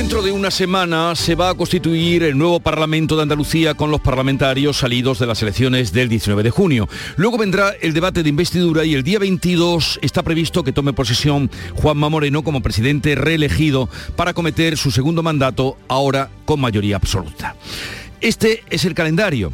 Dentro de una semana se va a constituir el nuevo Parlamento de Andalucía con los parlamentarios salidos de las elecciones del 19 de junio. Luego vendrá el debate de investidura y el día 22 está previsto que tome posesión Juanma Moreno como presidente reelegido para cometer su segundo mandato ahora con mayoría absoluta. Este es el calendario.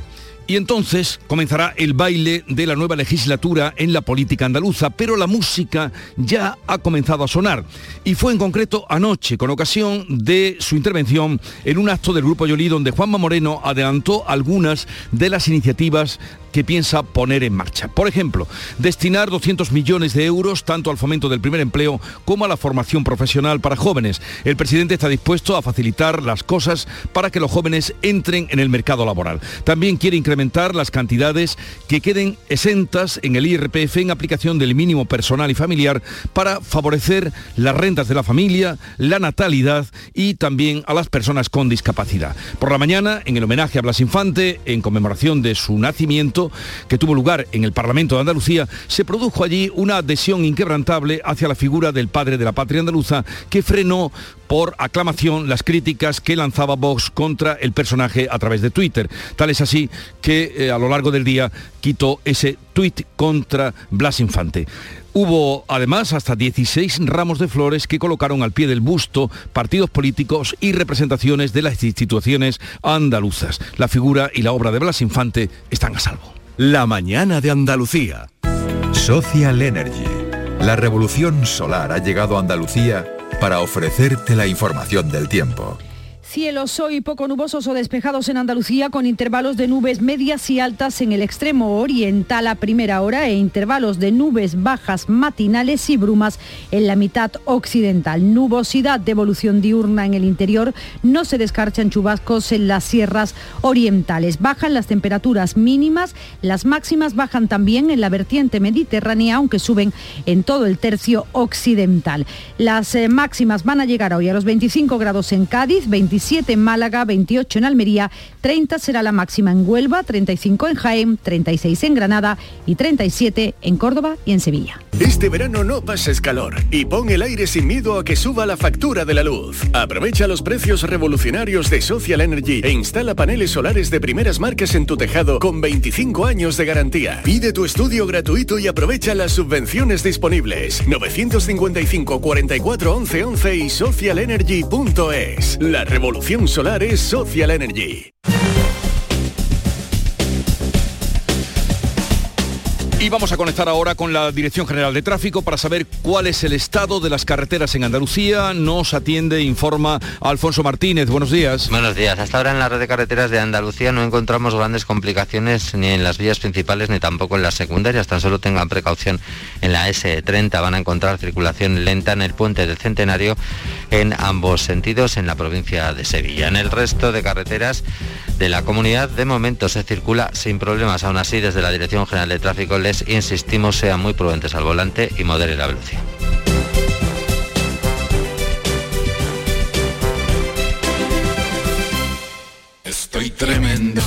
Y entonces comenzará el baile de la nueva legislatura en la política andaluza, pero la música ya ha comenzado a sonar. Y fue en concreto anoche, con ocasión de su intervención en un acto del Grupo Yolí, donde Juanma Moreno adelantó algunas de las iniciativas que piensa poner en marcha. Por ejemplo, destinar 200 millones de euros tanto al fomento del primer empleo como a la formación profesional para jóvenes. El presidente está dispuesto a facilitar las cosas para que los jóvenes entren en el mercado laboral. También quiere incrementar las cantidades que queden exentas en el IRPF en aplicación del mínimo personal y familiar para favorecer las rentas de la familia, la natalidad y también a las personas con discapacidad. Por la mañana, en el homenaje a Blas Infante, en conmemoración de su nacimiento, que tuvo lugar en el Parlamento de Andalucía, se produjo allí una adhesión inquebrantable hacia la figura del padre de la patria andaluza que frenó por aclamación las críticas que lanzaba Vox contra el personaje a través de Twitter. Tal es así que eh, a lo largo del día quitó ese tuit contra Blas Infante. Hubo además hasta 16 ramos de flores que colocaron al pie del busto partidos políticos y representaciones de las instituciones andaluzas. La figura y la obra de Blas Infante están a salvo. La mañana de Andalucía. Social Energy. La revolución solar ha llegado a Andalucía para ofrecerte la información del tiempo. Cielos hoy poco nubosos o despejados en Andalucía con intervalos de nubes medias y altas en el extremo oriental a primera hora e intervalos de nubes bajas matinales y brumas en la mitad occidental. Nubosidad de evolución diurna en el interior, no se descarchan chubascos en las sierras orientales. Bajan las temperaturas mínimas, las máximas bajan también en la vertiente mediterránea, aunque suben en todo el tercio occidental. Las eh, máximas van a llegar hoy a los 25 grados en Cádiz, 25 27 en Málaga, 28 en Almería, 30 será la máxima en Huelva, 35 en Jaén, 36 en Granada y 37 en Córdoba y en Sevilla. Este verano no pases calor y pon el aire sin miedo a que suba la factura de la luz. Aprovecha los precios revolucionarios de Social Energy e instala paneles solares de primeras marcas en tu tejado con 25 años de garantía. Pide tu estudio gratuito y aprovecha las subvenciones disponibles. 955 44 11 11 y socialenergy.es. La revolución solar es Social Energy. Y vamos a conectar ahora con la Dirección General de Tráfico para saber cuál es el estado de las carreteras en Andalucía. Nos atiende, informa Alfonso Martínez. Buenos días. Buenos días. Hasta ahora en la red de carreteras de Andalucía no encontramos grandes complicaciones ni en las vías principales ni tampoco en las secundarias. Tan solo tengan precaución en la S30. Van a encontrar circulación lenta en el puente del Centenario en ambos sentidos en la provincia de Sevilla. En el resto de carreteras de la comunidad de momento se circula sin problemas. Aún así, desde la Dirección General de Tráfico les insistimos sean muy prudentes al volante y moderen la velocidad. Estoy tremendo,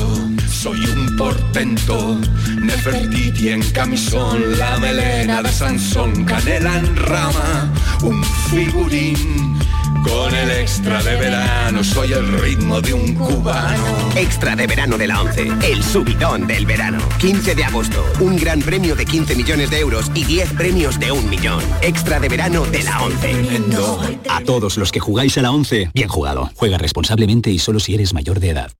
soy un portento, Nefertiti en camisón, la melena de Sansón, canela en rama, un figurín con el extra de verano soy el ritmo de un cubano. Extra de verano de la 11, el subidón del verano. 15 de agosto, un gran premio de 15 millones de euros y 10 premios de un millón. Extra de verano de la 11. A todos los que jugáis a la 11, bien jugado. Juega responsablemente y solo si eres mayor de edad.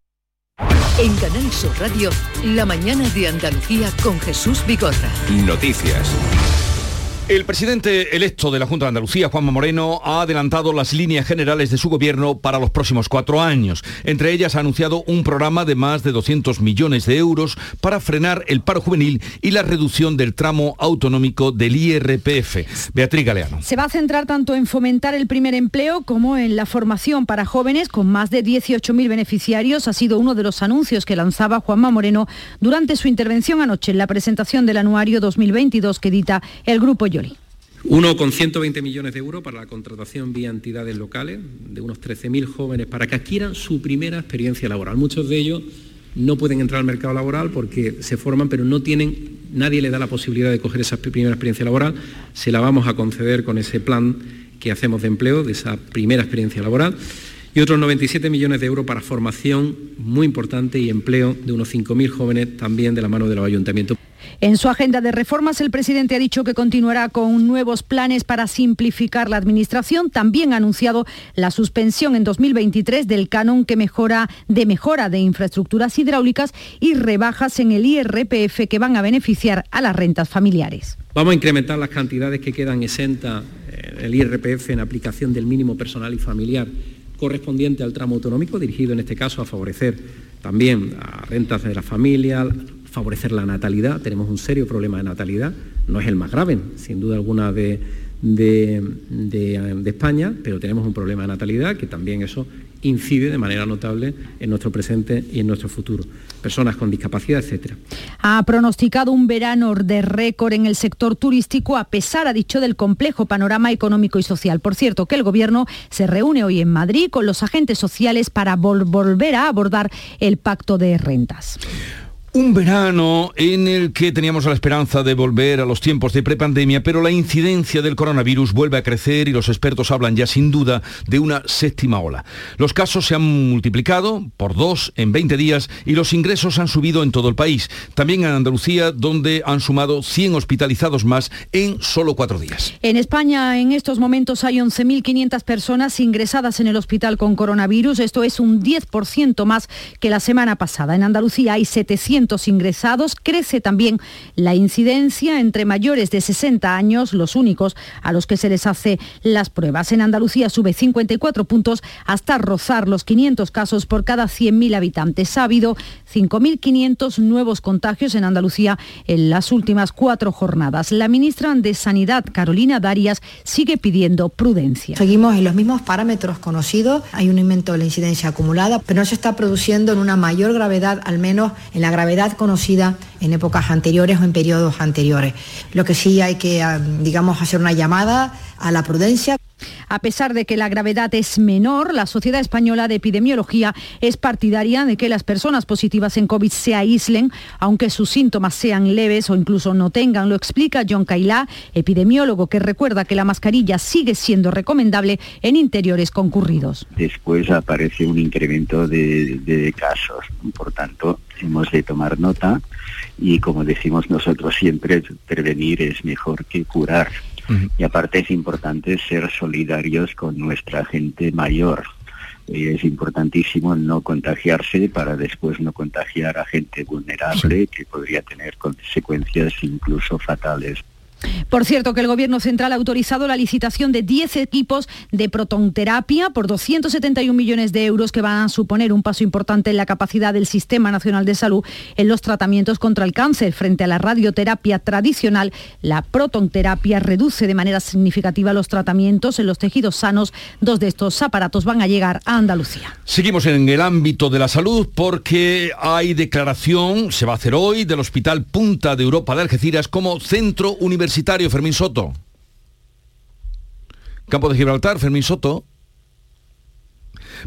En Canal Sur Radio, la mañana de Andalucía con Jesús Bigorra. Noticias. El presidente electo de la Junta de Andalucía, Juanma Moreno, ha adelantado las líneas generales de su gobierno para los próximos cuatro años. Entre ellas ha anunciado un programa de más de 200 millones de euros para frenar el paro juvenil y la reducción del tramo autonómico del IRPF. Beatriz Galeano. Se va a centrar tanto en fomentar el primer empleo como en la formación para jóvenes con más de 18.000 beneficiarios. Ha sido uno de los anuncios que lanzaba Juanma Moreno durante su intervención anoche en la presentación del anuario 2022 que edita el Grupo Yo Uno con 120 millones de euros para la contratación vía entidades locales de unos 13.000 jóvenes para que adquieran su primera experiencia laboral. Muchos de ellos no pueden entrar al mercado laboral porque se forman pero no tienen, nadie les da la posibilidad de coger esa primera experiencia laboral. Se la vamos a conceder con ese plan que hacemos de empleo, de esa primera experiencia laboral y otros 97 millones de euros para formación muy importante y empleo de unos 5.000 jóvenes también de la mano de los ayuntamientos. En su agenda de reformas, el presidente ha dicho que continuará con nuevos planes para simplificar la administración. También ha anunciado la suspensión en 2023 del canon que mejora de mejora de infraestructuras hidráulicas y rebajas en el IRPF que van a beneficiar a las rentas familiares. Vamos a incrementar las cantidades que quedan exentas en el IRPF en aplicación del mínimo personal y familiar correspondiente al tramo autonómico, dirigido en este caso a favorecer también a rentas de la familia, favorecer la natalidad. Tenemos un serio problema de natalidad, no es el más grave, sin duda alguna, de, de, España, pero tenemos un problema de natalidad que también eso incide de manera notable en nuestro presente y en nuestro futuro. Personas con discapacidad, etcétera. Ha pronosticado un verano de récord en el sector turístico a pesar, ha dicho, del complejo panorama económico y social. Por cierto, que el Gobierno se reúne hoy en Madrid con los agentes sociales para volver a abordar el pacto de rentas. Un verano en el que teníamos la esperanza de volver a los tiempos de prepandemia, pero la incidencia del coronavirus vuelve a crecer y los expertos hablan ya sin duda de una séptima ola. Los casos se han multiplicado por dos en 20 días y los ingresos han subido en todo el país. También en Andalucía, donde han sumado 100 hospitalizados más en solo cuatro días. En España, en estos momentos hay 11.500 personas ingresadas en el hospital con coronavirus. Esto es un 10% más que la semana pasada. En Andalucía hay 700 ingresados. Crece también la incidencia entre mayores de 60 años, los únicos a los que se les hace las pruebas. En Andalucía sube 54 puntos hasta rozar los 500 casos por cada 100.000 habitantes. Ha habido 5.500 nuevos contagios en Andalucía en las últimas cuatro jornadas. La ministra de Sanidad, Carolina Darias, sigue pidiendo prudencia. Seguimos en los mismos parámetros conocidos. Hay un aumento de la incidencia acumulada, pero no se está produciendo en una mayor gravedad, al menos en la gravedad conocida en épocas anteriores o en periodos anteriores. Lo que sí hay que, ah, digamos, hacer una llamada a la prudencia. A pesar de que la gravedad es menor, la Sociedad Española de Epidemiología es partidaria de que las personas positivas en COVID se aíslen, aunque sus síntomas sean leves o incluso no tengan. Lo explica John Cailá, epidemiólogo, que recuerda que la mascarilla sigue siendo recomendable en interiores concurridos. Después aparece un incremento de, de casos, por tanto, hemos de tomar nota y como decimos nosotros siempre, prevenir es mejor que curar. Y aparte es importante ser solidarios con nuestra gente mayor. es importantísimo no contagiarse para después no contagiar a gente vulnerable que podría tener consecuencias incluso fatales. Por cierto, que el Gobierno Central ha autorizado la licitación de 10 equipos de protonterapia por 271 millones de euros que van a suponer un paso importante en la capacidad del Sistema Nacional de Salud en los tratamientos contra el cáncer. Frente a la radioterapia tradicional, la protonterapia reduce de manera significativa los tratamientos en los tejidos sanos. Dos de estos aparatos van a llegar a Andalucía. Seguimos en el ámbito de la salud porque hay declaración, se va a hacer hoy, del Hospital Punta de Europa de Algeciras como centro universitario Universitario, Fermín Soto. Campo de Gibraltar, Fermín Soto.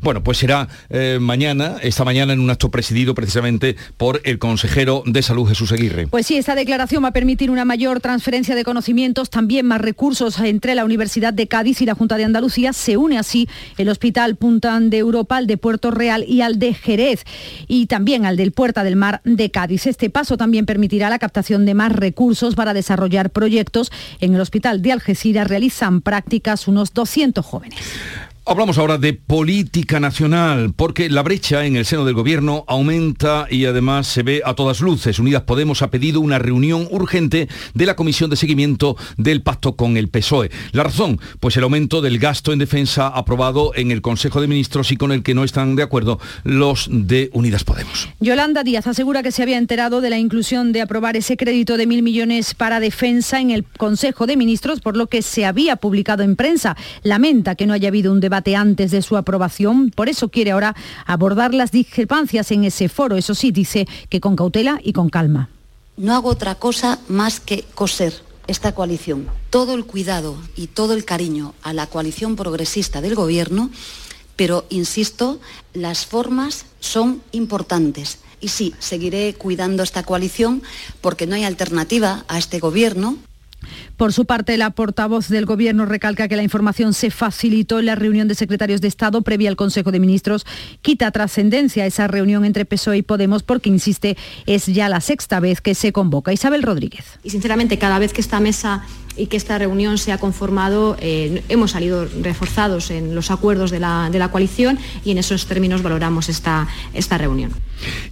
Bueno, pues será eh, mañana, esta mañana, en un acto presidido precisamente por el consejero de Salud, Jesús Aguirre. Pues sí, esta declaración va a permitir una mayor transferencia de conocimientos, también más recursos entre la Universidad de Cádiz y la Junta de Andalucía. Se une así el Hospital Puntan de Europa, al de Puerto Real y al de Jerez, y también al del Puerta del Mar de Cádiz. Este paso también permitirá la captación de más recursos para desarrollar proyectos. En el Hospital de Algeciras realizan prácticas unos 200 jóvenes. Hablamos ahora de política nacional, porque la brecha en el seno del gobierno aumenta y además se ve a todas luces. Unidas Podemos ha pedido una reunión urgente de la Comisión de Seguimiento del pacto con el PSOE. La razón, pues el aumento del gasto en defensa aprobado en el Consejo de Ministros y con el que no están de acuerdo los de Unidas Podemos. Yolanda Díaz asegura que se había enterado de la inclusión de aprobar ese crédito de mil millones para defensa en el Consejo de Ministros, por lo que se había publicado en prensa. Lamenta que no haya habido un debate debate antes de su aprobación. Por eso quiere ahora abordar las discrepancias en ese foro. Eso sí, dice que con cautela y con calma. No hago otra cosa más que coser esta coalición, todo el cuidado y todo el cariño a la coalición progresista del Gobierno, pero, insisto, las formas son importantes. Y sí, seguiré cuidando esta coalición porque no hay alternativa a este Gobierno. Por su parte, la portavoz del Gobierno recalca que la información se facilitó en la reunión de secretarios de Estado previa al Consejo de Ministros. Quita trascendencia esa reunión entre PSOE y Podemos porque, insiste, es ya la sexta vez que se convoca. Isabel Rodríguez. Y sinceramente, cada vez que esta mesa y que esta reunión se ha conformado, eh, hemos salido reforzados en los acuerdos de la, de la, coalición y en esos términos valoramos esta, esta reunión.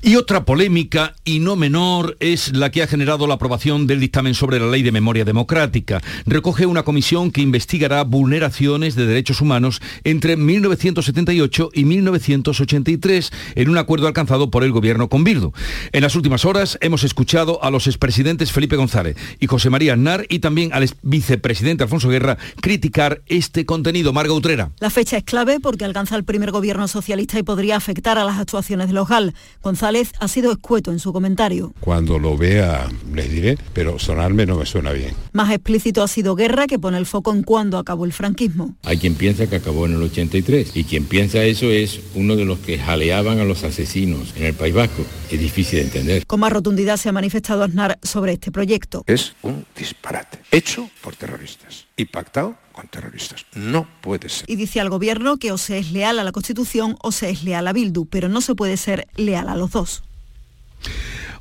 Y otra polémica, y no menor, es la que ha generado la aprobación del dictamen sobre la Ley de Memoria Democrática. Recoge una comisión que investigará vulneraciones de derechos humanos entre 1978 y 1983 en un acuerdo alcanzado por el gobierno con Bildu. En las últimas horas hemos escuchado a los expresidentes Felipe González y José María Aznar y también al vicepresidente Alfonso Guerra criticar este contenido. Marga Utrera. La fecha es clave porque alcanza el primer gobierno socialista y podría afectar a las actuaciones de los GAL. González ha sido escueto en su comentario. Cuando lo vea les diré, pero sonarme no me suena bien. Más explícito ha sido Guerra que pone el foco en cuándo acabó el franquismo. Hay quien piensa que acabó en el 83 y quien piensa eso es uno de los que jaleaban a los asesinos en el País Vasco. Es difícil de entender. Con más rotundidad se ha manifestado Aznar sobre este proyecto. Es un disparate. Hecho por terroristas y pactado con terroristas. No puede ser. Y dice al gobierno que o se es leal a la Constitución o se es leal a Bildu, pero no se puede ser leal a los dos.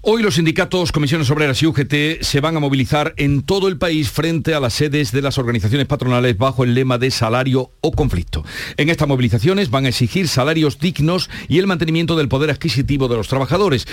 Hoy los sindicatos, comisiones obreras y UGT se van a movilizar en todo el país frente a las sedes de las organizaciones patronales bajo el lema de salario o conflicto. En estas movilizaciones van a exigir salarios dignos y el mantenimiento del poder adquisitivo de los trabajadores.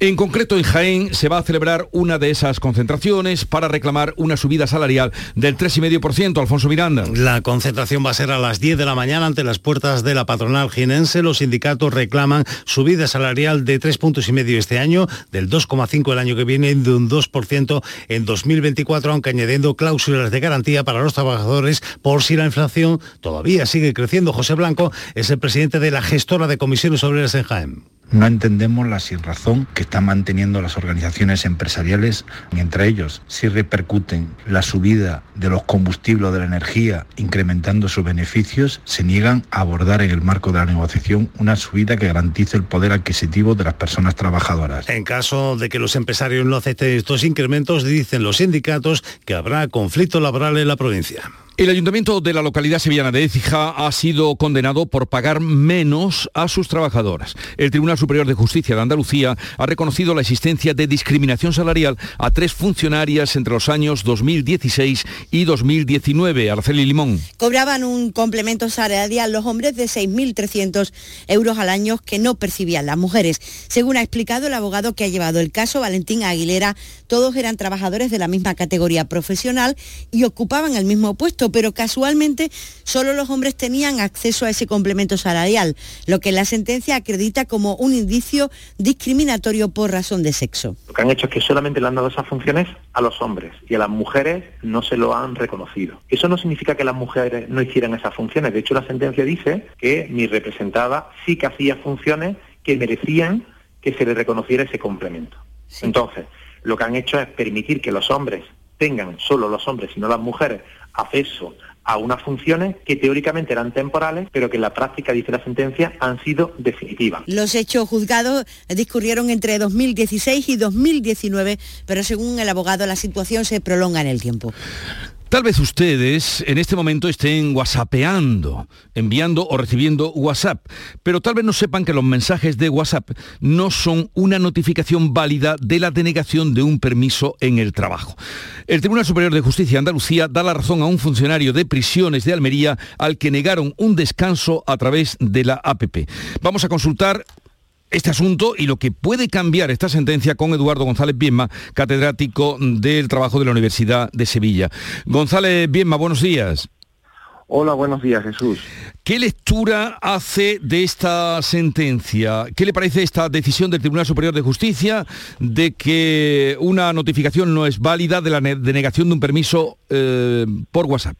En concreto, en Jaén se va a celebrar una de esas concentraciones para reclamar una subida salarial del 3,5%. Alfonso Miranda. La concentración va a ser a las 10 de la mañana ante las puertas de la patronal jienense. Los sindicatos reclaman subida salarial de 3 puntos este año, del 2,5 el año que viene, de un 2% en 2024, aunque añadiendo cláusulas de garantía para los trabajadores por si la inflación todavía sigue creciendo. José Blanco es el presidente de la gestora de comisiones obreras en Jaén. No entendemos la sinrazón que están manteniendo las organizaciones empresariales, y entre ellos si repercuten la subida de los combustibles de la energía, incrementando sus beneficios, se niegan a abordar en el marco de la negociación una subida que garantice el poder adquisitivo de las personas trabajadoras. En caso de que los empresarios no acepten estos incrementos, dicen los sindicatos que habrá conflicto laboral en la provincia. El ayuntamiento de la localidad sevillana de Écija ha sido condenado por pagar menos a sus trabajadoras. El Tribunal Superior de Justicia de Andalucía ha reconocido la existencia de discriminación salarial a tres funcionarias entre los años 2016 y 2019. Araceli Limón. Cobraban un complemento salarial los hombres de 6.300 euros al año que no percibían las mujeres. Según ha explicado el abogado que ha llevado el caso, Valentín Aguilera, todos eran trabajadores de la misma categoría profesional y ocupaban el mismo puesto pero casualmente solo los hombres tenían acceso a ese complemento salarial, lo que la sentencia acredita como un indicio discriminatorio por razón de sexo. Lo que han hecho es que solamente le han dado esas funciones a los hombres y a las mujeres no se lo han reconocido. Eso no significa que las mujeres no hicieran esas funciones, de hecho la sentencia dice que mi representada sí que hacía funciones que merecían que se le reconociera ese complemento. Entonces, lo que han hecho es permitir que los hombres tengan, solo los hombres y no las mujeres, acceso a unas funciones que teóricamente eran temporales, pero que en la práctica, dice la sentencia, han sido definitivas. Los hechos juzgados discurrieron entre 2016 y 2019, pero según el abogado la situación se prolonga en el tiempo. Tal vez ustedes en este momento estén whatsappeando, enviando o recibiendo WhatsApp, pero tal vez no sepan que los mensajes de WhatsApp no son una notificación válida de la denegación de un permiso en el trabajo. El Tribunal Superior de Justicia de Andalucía da la razón a un funcionario de prisiones de Almería al que negaron un descanso a través de la APP. Vamos a consultar este asunto y lo que puede cambiar esta sentencia con Eduardo González Bienma, catedrático del trabajo de la Universidad de Sevilla. González Bienma, buenos días. Hola, buenos días, Jesús. ¿Qué lectura hace de esta sentencia? ¿Qué le parece esta decisión del Tribunal Superior de Justicia de que una notificación no es válida de la denegación de un permiso eh, por WhatsApp?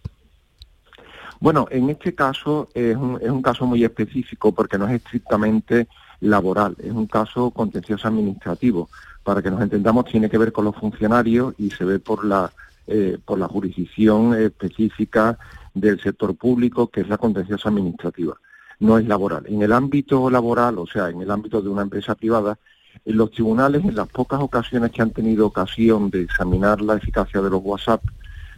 Bueno, en este caso es un, es un caso muy específico porque no es estrictamente laboral, es un caso contencioso administrativo. Para que nos entendamos, tiene que ver con los funcionarios y se ve por la eh, por la jurisdicción específica del sector público, que es la contenciosa administrativa, no es laboral. En el ámbito laboral, o sea, en el ámbito de una empresa privada, en los tribunales, en las pocas ocasiones que han tenido ocasión de examinar la eficacia de los WhatsApp,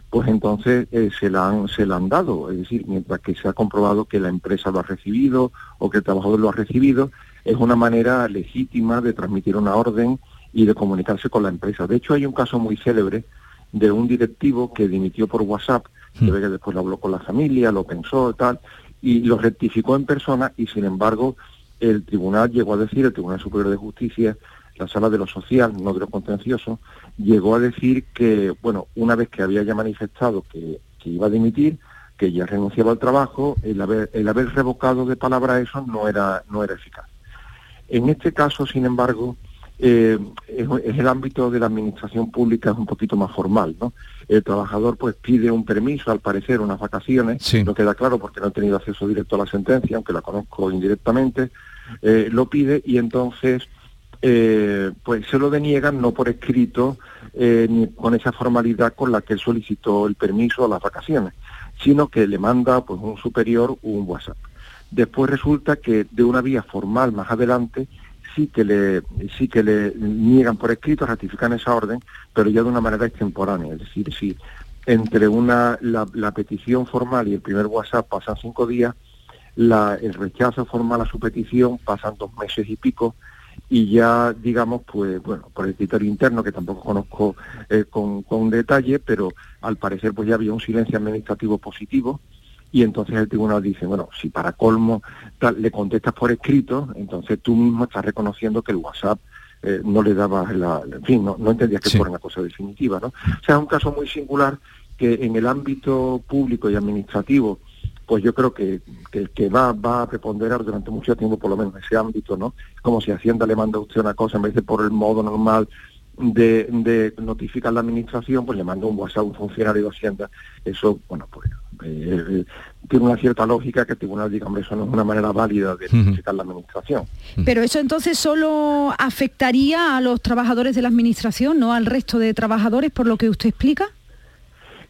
pues entonces eh, se, la han, se la han dado. Es decir, mientras que se ha comprobado que la empresa lo ha recibido o que el trabajador lo ha recibido, es una manera legítima de transmitir una orden y de comunicarse con la empresa. De hecho, hay un caso muy célebre de un directivo que dimitió por WhatsApp, hmm. que después lo habló con la familia, lo pensó y tal, y lo rectificó en persona y sin embargo el tribunal llegó a decir, el Tribunal Superior de Justicia, la sala de lo social, no de lo contencioso, llegó a decir que, bueno, una vez que había ya manifestado que, iba a dimitir, que ya renunciaba al trabajo, el haber, el haber revocado de palabra eso no era, no era eficaz. En este caso, sin embargo, eh, es, el ámbito de la administración pública es un poquito más formal, ¿no? El trabajador pues pide un permiso, al parecer, unas vacaciones, no queda claro porque no he tenido acceso directo a la sentencia, aunque la conozco indirectamente, eh, lo pide y entonces eh, pues se lo deniegan no por escrito ni con esa formalidad con la que él solicitó el permiso a las vacaciones, sino que le manda pues un superior un WhatsApp. Después resulta que de una vía formal más adelante sí que le sí que le niegan por escrito, ratifican esa orden, pero ya de una manera extemporánea, es decir, si entre una la, petición formal y el primer WhatsApp pasan cinco días, el rechazo formal a su petición pasan dos meses y pico y ya digamos pues bueno por el criterio interno que tampoco conozco eh, con, con detalle pero al parecer pues ya había un silencio administrativo positivo y entonces el tribunal dice, bueno, si para colmo le contestas por escrito, entonces tú mismo estás reconociendo que el WhatsApp eh, no le daba la, en fin, no, entendías que fuera una cosa definitiva, ¿no? O sea, es un caso muy singular que en el ámbito público y administrativo, pues yo creo que, que, va, va a preponderar durante mucho tiempo, por lo menos en ese ámbito, ¿no? Como si Hacienda le manda a usted una cosa en vez de por el modo normal de, de notificar la administración, pues le manda un WhatsApp a un funcionario de Hacienda. Eso, bueno, pues eh, tiene una cierta lógica que el tribunal diga, hombre, eso no es una manera válida de notificar la administración. Pero eso entonces solo afectaría a los trabajadores de la administración, no al resto de trabajadores, por lo que usted explica.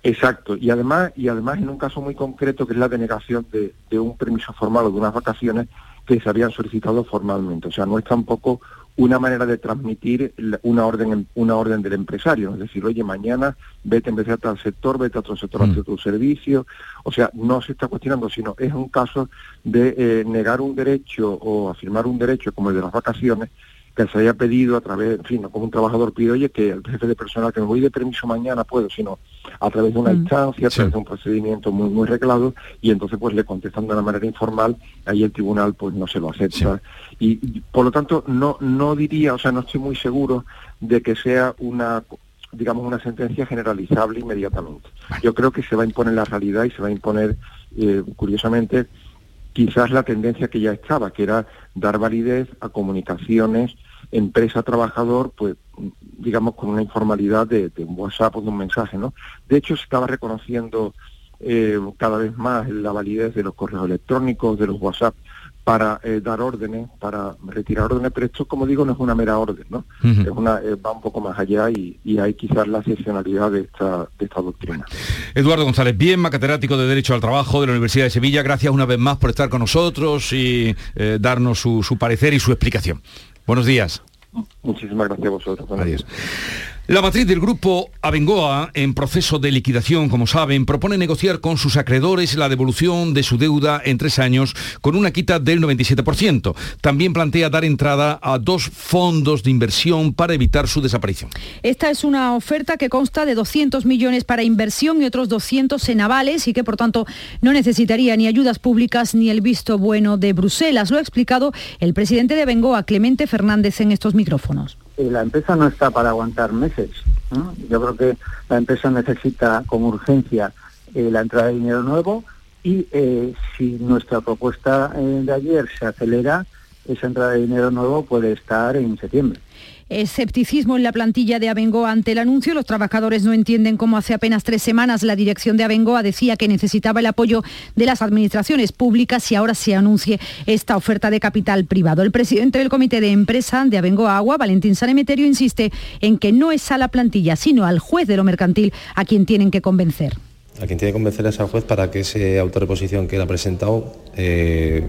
Exacto, y además, y además en un caso muy concreto que es la denegación de, de un permiso formal o de unas vacaciones que se habían solicitado formalmente. O sea, no es tampoco una manera de transmitir una orden una orden del empresario, es decir, oye, mañana vete en vez de a tal sector, vete a otro sector a hacer tu servicio, o sea, no se está cuestionando, sino es un caso de eh, negar un derecho o afirmar un derecho como el de las vacaciones que se haya pedido a través, en fin, no como un trabajador pide, oye, que el jefe de personal que me voy de permiso mañana puedo, sino a través de una mm. instancia, a través de un procedimiento muy muy reglado, y entonces pues le contestan de una manera informal, ahí el tribunal pues no se lo acepta. Y, por lo tanto no, no diría, o sea, no estoy muy seguro de que sea una digamos, una sentencia generalizable inmediatamente. Yo creo que se va a imponer la realidad y se va a imponer, eh, curiosamente, quizás la tendencia que ya estaba, que era dar validez a comunicaciones empresa-trabajador, pues digamos con una informalidad de, un WhatsApp o de un mensaje, ¿no? De hecho, se estaba reconociendo eh, cada vez más la validez de los correos electrónicos, de los WhatsApp, para eh, dar órdenes, para retirar órdenes, pero esto, como digo, no es una mera orden, ¿no? es una, eh, va un poco más allá y, hay quizás la excepcionalidad de esta, de esta doctrina. Eduardo González Bienma, catedrático de Derecho al Trabajo de la Universidad de Sevilla, gracias una vez más por estar con nosotros y eh, darnos su, su parecer y su explicación. Buenos días. Muchísimas gracias a vosotros. Adiós. La matriz del grupo Abengoa, en proceso de liquidación, como saben, propone negociar con sus acreedores la devolución de su deuda en tres años con una quita del 97%. También plantea dar entrada a dos fondos de inversión para evitar su desaparición. Esta es una oferta que consta de 200 millones para inversión y otros 200 en avales y que, por tanto, no necesitaría ni ayudas públicas ni el visto bueno de Bruselas. Lo ha explicado el presidente de Abengoa, Clemente Fernández, en estos micrófonos. Eh, la empresa no está para aguantar meses. Yo creo que la empresa necesita con urgencia eh, la entrada de dinero nuevo y eh, si nuestra propuesta de ayer se acelera, esa entrada de dinero nuevo puede estar en septiembre. Escepticismo en la plantilla de Abengoa ante el anuncio. Los trabajadores no entienden cómo hace apenas tres semanas la dirección de Abengoa decía que necesitaba el apoyo de las administraciones públicas y ahora se anuncie esta oferta de capital privado. El presidente del comité de empresa de Abengoa Agua, Valentín Sanemeterio, insiste en que no es a la plantilla, sino al juez de lo mercantil a quien tienen que convencer a quien tiene que convencer es al juez para que ese autorreposición que él ha presentado eh,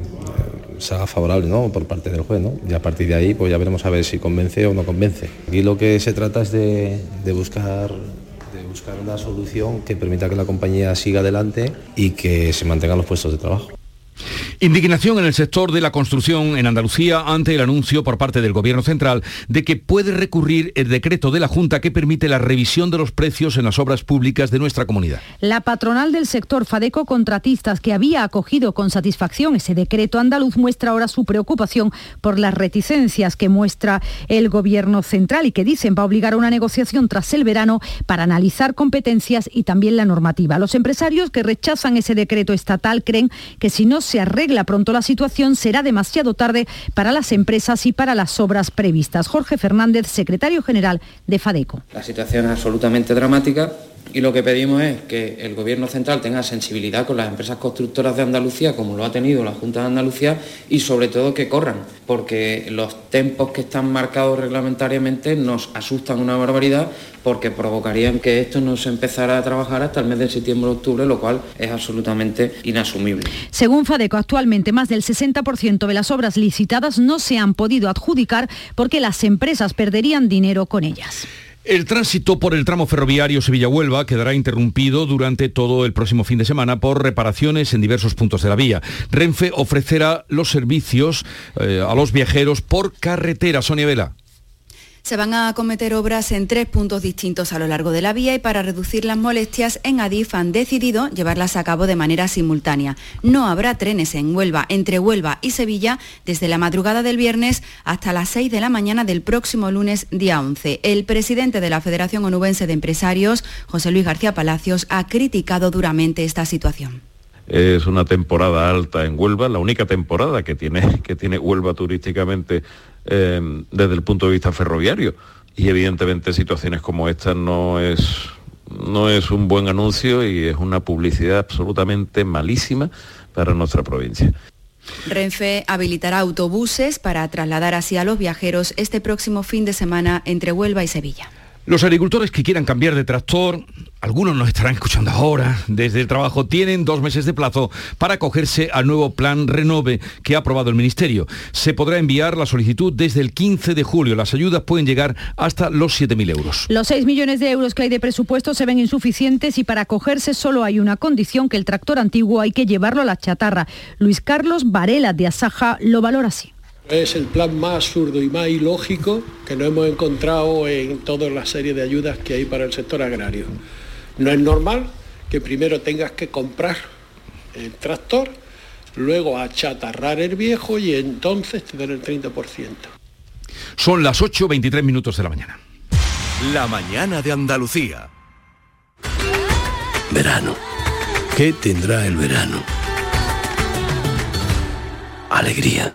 se haga favorable ¿no? por parte del juez. ¿no? Y a partir de ahí pues ya veremos a ver si convence o no convence. Aquí lo que se trata es de, de buscar de buscar una solución que permita que la compañía siga adelante y que se mantengan los puestos de trabajo. Indignación en el sector de la construcción en Andalucía ante el anuncio por parte del Gobierno Central de que puede recurrir el decreto de la Junta que permite la revisión de los precios en las obras públicas de nuestra comunidad. La patronal del sector Fadeco Contratistas, que había acogido con satisfacción ese decreto andaluz, muestra ahora su preocupación por las reticencias que muestra el Gobierno Central y que dicen va a obligar a una negociación tras el verano para analizar competencias y también la normativa. Los empresarios que rechazan ese decreto estatal creen que si no se arregla pronto la situación, será demasiado tarde para las empresas y para las obras previstas. Jorge Fernández, secretario general de FADECO. La situación es absolutamente dramática y lo que pedimos es que el Gobierno central tenga sensibilidad con las empresas constructoras de Andalucía, como lo ha tenido la Junta de Andalucía, y sobre todo que corran, porque los tempos que están marcados reglamentariamente nos asustan una barbaridad porque provocarían que esto no se empezara a trabajar hasta el mes de septiembre-octubre, lo cual es absolutamente inasumible. Según FADECO, actualmente más del 60% de las obras licitadas no se han podido adjudicar porque las empresas perderían dinero con ellas. El tránsito por el tramo ferroviario Sevilla-Huelva quedará interrumpido durante todo el próximo fin de semana por reparaciones en diversos puntos de la vía. Renfe ofrecerá los servicios eh, a los viajeros por carretera. Sonia Vela. Se van a acometer obras en tres puntos distintos a lo largo de la vía y para reducir las molestias en Adif han decidido llevarlas a cabo de manera simultánea. No habrá trenes en Huelva, entre Huelva y Sevilla, desde la madrugada del viernes hasta las 6 de la mañana del próximo lunes día 11. El presidente de la Federación Onubense de Empresarios, José Luis García Palacios, ha criticado duramente esta situación. Es una temporada alta en Huelva, la única temporada que tiene, que tiene Huelva turísticamente eh, desde el punto de vista ferroviario. Y evidentemente situaciones como esta no es, no es un buen anuncio y es una publicidad absolutamente malísima para nuestra provincia. Renfe habilitará autobuses para trasladar así a los viajeros este próximo fin de semana entre Huelva y Sevilla. Los agricultores que quieran cambiar de tractor, algunos nos estarán escuchando ahora, desde el trabajo, tienen dos meses de plazo para acogerse al nuevo plan Renove que ha aprobado el Ministerio. Se podrá enviar la solicitud desde el 15 de julio. Las ayudas pueden llegar hasta los 7.000 euros. Los 6 millones de euros que hay de presupuesto se ven insuficientes y para acogerse solo hay una condición, que el tractor antiguo hay que llevarlo a la chatarra. Luis Carlos Varela de Asaja lo valora así. Es el plan más absurdo y más ilógico que no hemos encontrado en toda la serie de ayudas que hay para el sector agrario. No es normal que primero tengas que comprar el tractor, luego achatarrar el viejo y entonces te den el 30%. Son las 8.23 minutos de la mañana. La mañana de Andalucía. Verano. ¿Qué tendrá el verano? Alegría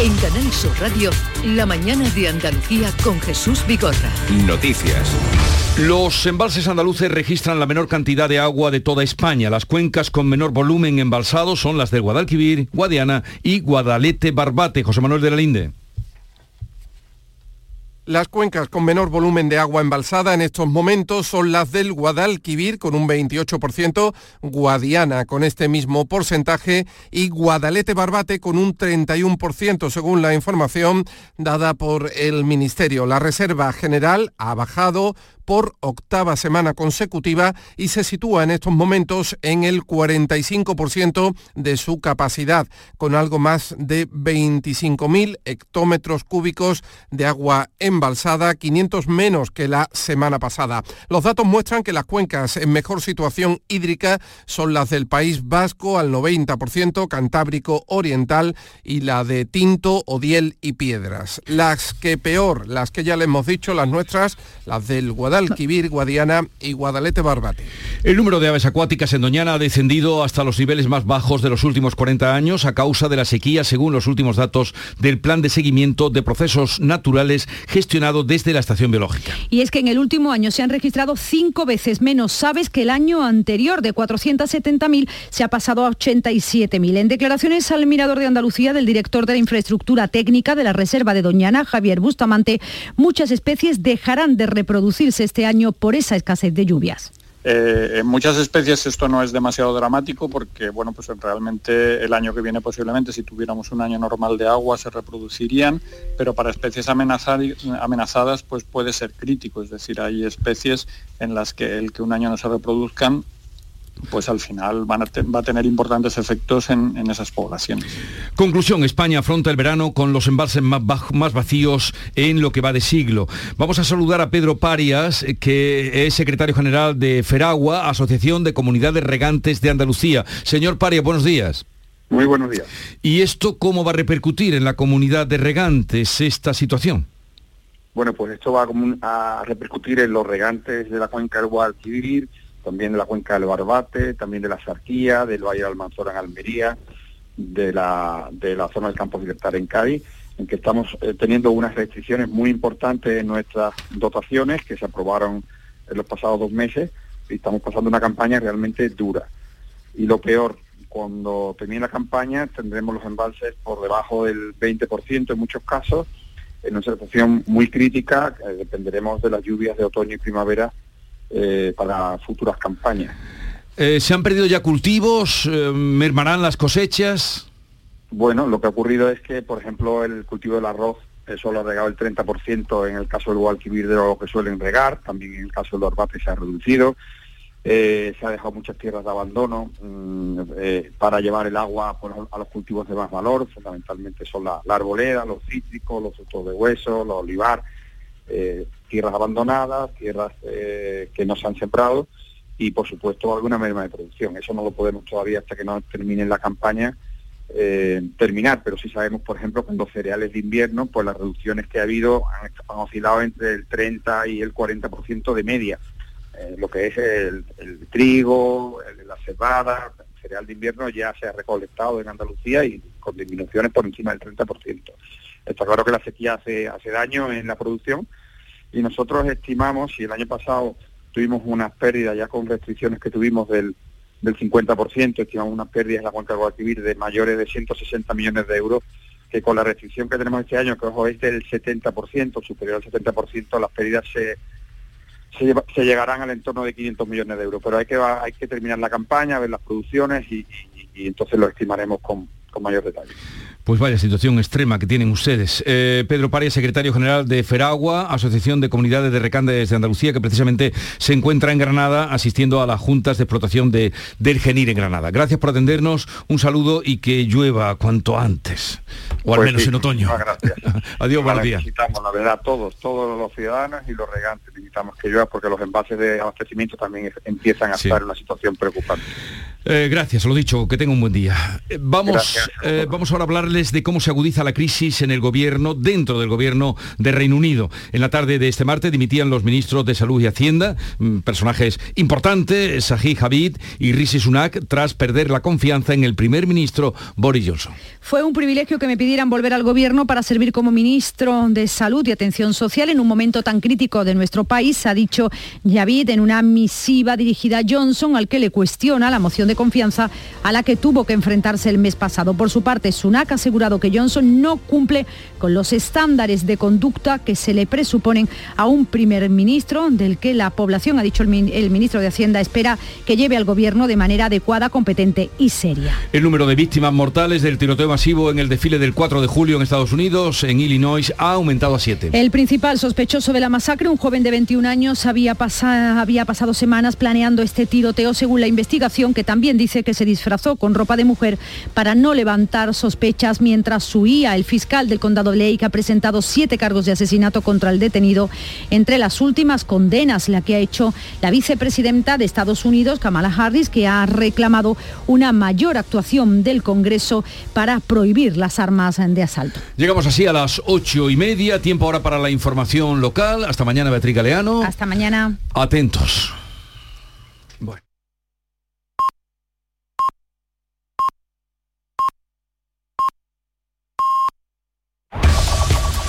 En Canal Sur Radio, la mañana de Andalucía con Jesús Vigorra. Noticias. Los embalses andaluces registran la menor cantidad de agua de toda España. Las cuencas con menor volumen embalsado son las de Guadalquivir, Guadiana y Guadalete Barbate. José Manuel de la Linde. Las cuencas con menor volumen de agua embalsada en estos momentos son las del Guadalquivir con un 28%, Guadiana con este mismo porcentaje y Guadalete Barbate con un 31% según la información dada por el Ministerio. La Reserva General ha bajado por octava semana consecutiva y se sitúa en estos momentos en el 45% de su capacidad, con algo más de 25.000 hectómetros cúbicos de agua embalsada, 500 menos que la semana pasada. Los datos muestran que las cuencas en mejor situación hídrica son las del País Vasco al 90%, Cantábrico Oriental y la de Tinto, Odiel y Piedras. Las que peor, las que ya le hemos dicho, las nuestras, las del Guadalquivir, Guadiana y Guadalete Barbate. El número de aves acuáticas en Doñana ha descendido hasta los niveles más bajos de los últimos 40 años a causa de la sequía, según los últimos datos del Plan de Seguimiento de Procesos Naturales gestionado desde la Estación Biológica. Y es que en el último año se han registrado cinco veces menos aves que el año anterior, de 470.000 se ha pasado a 87.000. En declaraciones al Mirador de Andalucía del director de la Infraestructura Técnica de la Reserva de Doñana, Javier Bustamante, muchas especies dejarán de reproducirse este año por esa escasez de lluvias. Eh, en muchas especies esto no es demasiado dramático porque, bueno, pues realmente el año que viene posiblemente si tuviéramos un año normal de agua se reproducirían, pero para especies amenazadas pues puede ser crítico, es decir, hay especies en las que el que un año no se reproduzcan pues al final va a tener importantes efectos en, esas poblaciones. Conclusión, España afronta el verano con los embalses más, más, vacíos en lo que va de siglo. Vamos a saludar a Pedro Parias, que es secretario general de Feragua, Asociación de Comunidades Regantes de Andalucía. Señor Parias, buenos días. Muy buenos días. ¿Y esto cómo va a repercutir en la comunidad de regantes esta situación? Bueno, pues esto va a, repercutir en los regantes de la cuenca del Guadalquivir, también de la cuenca del Barbate, también de la Sarquía, del Valle de Almanzora en Almería, de la, de la zona del Campo Libertad en Cádiz, en que estamos eh, teniendo unas restricciones muy importantes en nuestras dotaciones que se aprobaron en los pasados dos meses y estamos pasando una campaña realmente dura. Y lo peor, cuando termine la campaña tendremos los embalses por debajo del 20% en muchos casos, en una situación muy crítica, eh, dependeremos de las lluvias de otoño y primavera eh, para futuras campañas. Eh, ¿Se han perdido ya cultivos? Eh, ¿Mermarán las cosechas? Bueno, lo que ha ocurrido es que, por ejemplo, el cultivo del arroz solo ha regado el 30% en el caso del Guadalquivir de lo que suelen regar, también en el caso del Orbate se ha reducido. se ha dejado muchas tierras de abandono mm, para llevar el agua a los cultivos de más valor, fundamentalmente son la, arboleda, los cítricos, los frutos de hueso, los olivar, tierras abandonadas, tierras eh, que no se han sembrado y por supuesto alguna merma de producción. Eso no lo podemos todavía hasta que no termine la campaña eh, terminar, pero sí sabemos, por ejemplo, que en los cereales de invierno, pues las reducciones que ha habido han, oscilado entre el 30 y el 40% de media. Eh, lo que es el, trigo, la cebada, el cereal de invierno ya se ha recolectado en Andalucía y con disminuciones por encima del 30%. Está claro que la sequía hace, hace daño en la producción, y nosotros estimamos, si el año pasado tuvimos unas pérdidas ya con restricciones que tuvimos del, del 50%, estimamos unas pérdidas en la cuenca de Guadalquivir de mayores de 160 millones de euros, que con la restricción que tenemos este año, que ojo es del 70%, superior al 70%, las pérdidas se, se, llegarán al entorno de 500 millones de euros. Pero hay que, hay que terminar la campaña, ver las producciones y, y entonces lo estimaremos con, con mayor detalle. Pues vaya situación extrema que tienen ustedes. Eh, Pedro Paria, secretario general de Feragua, Asociación de Comunidades de Recandes de Andalucía, que precisamente se encuentra en Granada asistiendo a las juntas de explotación de, del Genir en Granada. Gracias por atendernos, un saludo y que llueva cuanto antes, o al pues menos en otoño. Gracias. Adiós, buenos días. Necesitamos, la verdad, todos, todos los ciudadanos y los regantes necesitamos que llueva porque los envases de abastecimiento también empiezan a estar en una situación preocupante. Eh, gracias, lo dicho, que tenga un buen día. Eh, vamos, vamos ahora a hablarle de cómo se agudiza la crisis en el gobierno, dentro del gobierno de Reino Unido. En la tarde de este martes dimitían los ministros de Salud y Hacienda, mm, personajes importantes, Sahih Javid y Rishi Sunak, tras perder la confianza en el primer ministro Boris Johnson. Fue un privilegio que me pidieran volver al gobierno para servir como ministro de Salud y Atención Social en un momento tan crítico de nuestro país, ha dicho Javid en una misiva dirigida a Johnson, al que le cuestiona la moción de confianza a la que tuvo que enfrentarse el mes pasado. Por su parte, Sunak ha asegurado que Johnson no cumple con los estándares de conducta que se le presuponen a un primer ministro, del que la población, ha dicho el, ministro de Hacienda, espera que lleve al gobierno de manera adecuada, competente y seria. El número de víctimas mortales del tiroteo masivo en el desfile del 4 de julio en Estados Unidos, en Illinois, ha aumentado a siete. El principal sospechoso de la masacre, un joven de 20 21 años, había, había pasado semanas planeando este tiroteo según la investigación que también dice que se disfrazó con ropa de mujer para no levantar sospechas mientras huía. El fiscal del condado de Lake ha presentado siete cargos de asesinato contra el detenido. Entre las últimas condenas, la que ha hecho la vicepresidenta de Estados Unidos, Kamala Harris, que ha reclamado una mayor actuación del Congreso para prohibir las armas de asalto. Llegamos así a las ocho y media, tiempo ahora para la información local. Hasta mañana, Beatriz Galeano. Hasta mañana. Atentos.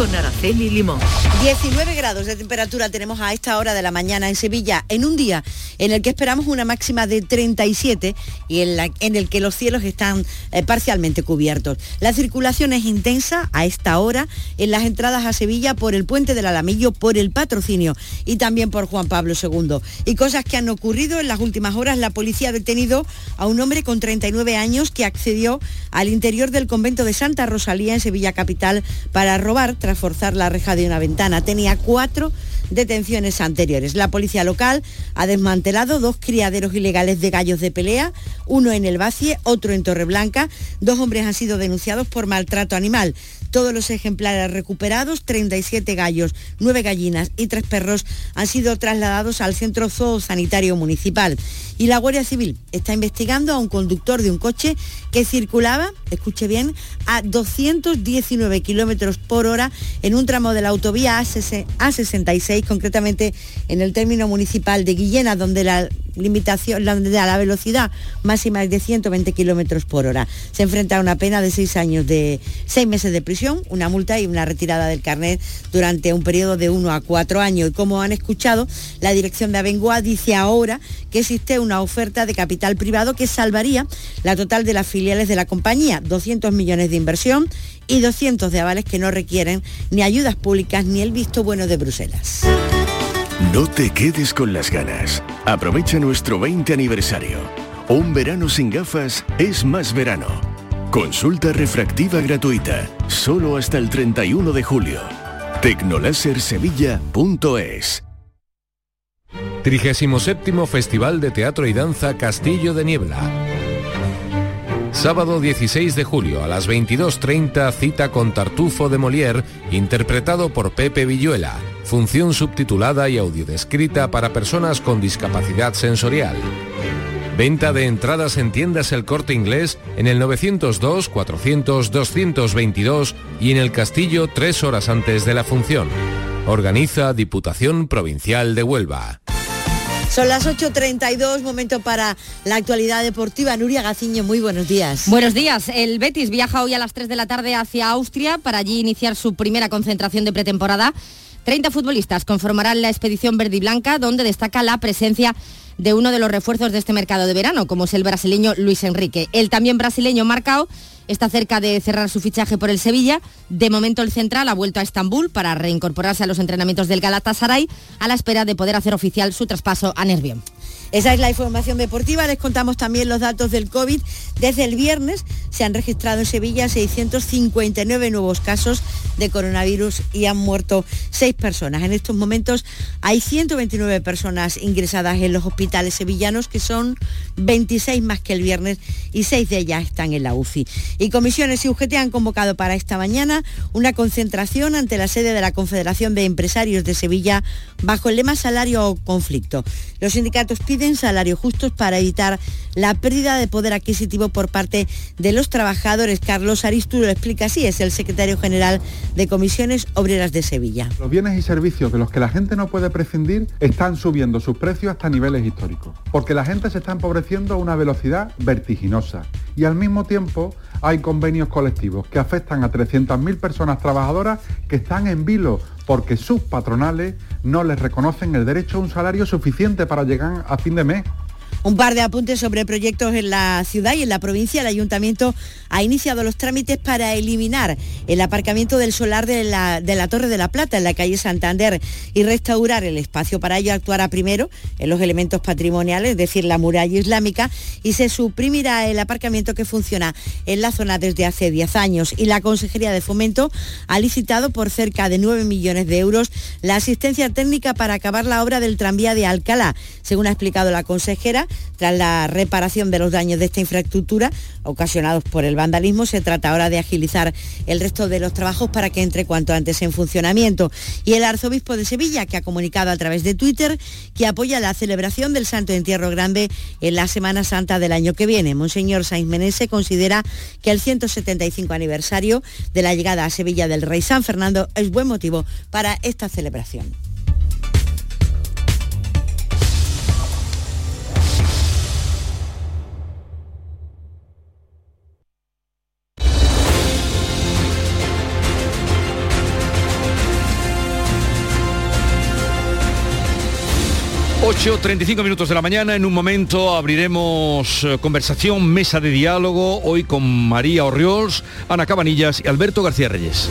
con Araceli Limón. 19 grados de temperatura tenemos a esta hora de la mañana en Sevilla, en un día en el que esperamos una máxima de 37 y en, la, en el que los cielos están eh, parcialmente cubiertos. La circulación es intensa a esta hora en las entradas a Sevilla por el puente del Alamillo, por el patrocinio y también por Juan Pablo II. Y cosas que han ocurrido en las últimas horas, la policía ha detenido a un hombre con 39 años que accedió al interior del convento de Santa Rosalía en Sevilla Capital para robar forzar la reja de una ventana. Tenía cuatro detenciones anteriores. La policía local ha desmantelado dos criaderos ilegales de gallos de pelea, uno en el Bacie, otro en Torreblanca. Dos hombres han sido denunciados por maltrato animal. Todos los ejemplares recuperados, 37 gallos, 9 gallinas y 3 perros, han sido trasladados al centro zoosanitario municipal. Y la Guardia Civil está investigando a un conductor de un coche que circulaba, escuche bien, a 219 kilómetros por hora en un tramo de la autovía A66, concretamente en el término municipal de Guillena, donde la limitación, la, la velocidad máxima es de 120 kilómetros por hora. Se enfrenta a una pena de seis años de seis meses de prisión, una multa y una retirada del carnet durante un periodo de uno a cuatro años. Y como han escuchado, la dirección de Abengoa dice ahora que existe una oferta de capital privado que salvaría la total de las filiales de la compañía, 200 millones de inversión y 200 de avales que no requieren ni ayudas públicas ni el visto bueno de Bruselas. No te quedes con las ganas. Aprovecha nuestro 20 aniversario. Un verano sin gafas es más verano. Consulta refractiva gratuita, solo hasta el 31 de julio. Tecnolasersevilla.es 37 Festival de Teatro y Danza Castillo de Niebla. Sábado 16 de julio a las 22.30 cita con Tartufo de Molière, interpretado por Pepe Villuela función subtitulada y audiodescrita para personas con discapacidad sensorial. Venta de entradas en tiendas El Corte Inglés en el 902-400-222 y en el Castillo tres horas antes de la función. Organiza Diputación Provincial de Huelva. Son las 8.32, momento para la actualidad deportiva. Nuria Gaciño, muy buenos días. Buenos días. El Betis viaja hoy a las 3 de la tarde hacia Austria para allí iniciar su primera concentración de pretemporada 30 futbolistas conformarán la expedición verde y blanca, donde destaca la presencia de uno de los refuerzos de este mercado de verano, como es el brasileño Luis Enrique. El también brasileño Marcao está cerca de cerrar su fichaje por el Sevilla. De momento el central ha vuelto a Estambul para reincorporarse a los entrenamientos del Galatasaray a la espera de poder hacer oficial su traspaso a Nervión. Esa es la información deportiva. Les contamos también los datos del COVID. Desde el viernes se han registrado en Sevilla 659 nuevos casos de coronavirus y han muerto seis personas. En estos momentos hay 129 personas ingresadas en los hospitales sevillanos, que son 26 más que el viernes y seis de ellas están en la UCI. Y comisiones y UGT han convocado para esta mañana una concentración ante la sede de la Confederación de Empresarios de Sevilla bajo el lema salario o conflicto. Los sindicatos piden salarios justos para evitar la pérdida de poder adquisitivo por parte de los trabajadores. Carlos Aristu lo explica así, es el secretario general de Comisiones Obreras de Sevilla. Los bienes y servicios de los que la gente no puede prescindir están subiendo sus precios hasta niveles históricos, porque la gente se está empobreciendo a una velocidad vertiginosa y al mismo tiempo hay convenios colectivos que afectan a 300.000 personas trabajadoras que están en vilo porque sus patronales no les reconocen el derecho a un salario suficiente para llegar a fin de mes. Un par de apuntes sobre proyectos en la ciudad y en la provincia. El ayuntamiento ha iniciado los trámites para eliminar el aparcamiento del solar de la, de la Torre de la Plata en la calle Santander y restaurar el espacio. Para ello actuará primero en los elementos patrimoniales, es decir, la muralla islámica, y se suprimirá el aparcamiento que funciona en la zona desde hace 10 años. Y la Consejería de Fomento ha licitado por cerca de 9 millones de euros la asistencia técnica para acabar la obra del tranvía de Alcalá. Según ha explicado la consejera, tras la reparación de los daños de esta infraestructura ocasionados por el vandalismo, se trata ahora de agilizar el resto de los trabajos para que entre cuanto antes en funcionamiento. Y el arzobispo de Sevilla, que ha comunicado a través de Twitter que apoya la celebración del Santo Entierro Grande en la Semana Santa del año que viene. Monseñor Sainz Menese considera que el 175 aniversario de la llegada a Sevilla del Rey San Fernando es buen motivo para esta celebración. 8.35 minutos de la mañana. En un momento abriremos eh, conversación, mesa de diálogo, hoy con María Orriols, Ana Cabanillas y Alberto García Reyes.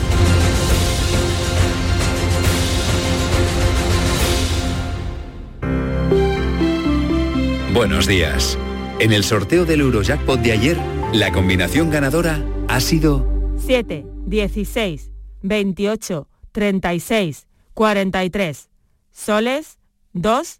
Buenos días. En el sorteo del Eurojackpot de ayer, la combinación ganadora ha sido 7, 16, 28, 36, 43. Soles 2,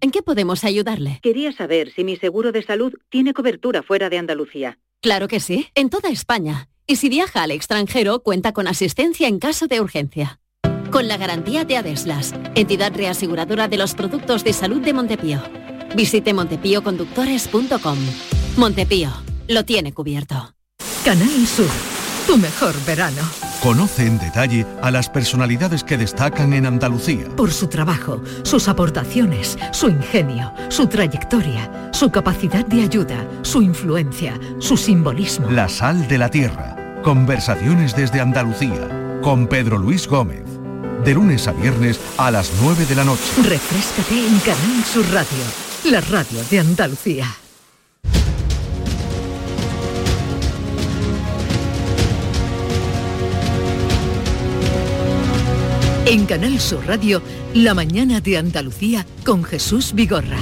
¿en qué podemos ayudarle? Quería saber si mi seguro de salud tiene cobertura fuera de Andalucía. Claro que sí, en toda España. Y si viaja al extranjero, cuenta con asistencia en caso de urgencia. Con la garantía de Adeslas, entidad reaseguradora de los productos de salud de Montepío. Visite montepíoconductores.com. Montepío, lo tiene cubierto. Canal Sur, tu mejor verano. Conoce en detalle a las personalidades que destacan en Andalucía. Por su trabajo, sus aportaciones, su ingenio, su trayectoria, su capacidad de ayuda, su influencia, su simbolismo. La sal de la tierra. Conversaciones desde Andalucía. Con Pedro Luis Gómez. De lunes a viernes a las 9 de la noche. Refrescate en Canal Sur Radio, la radio de Andalucía. En Canal Sur Radio, La mañana de Andalucía con Jesús Vigorra.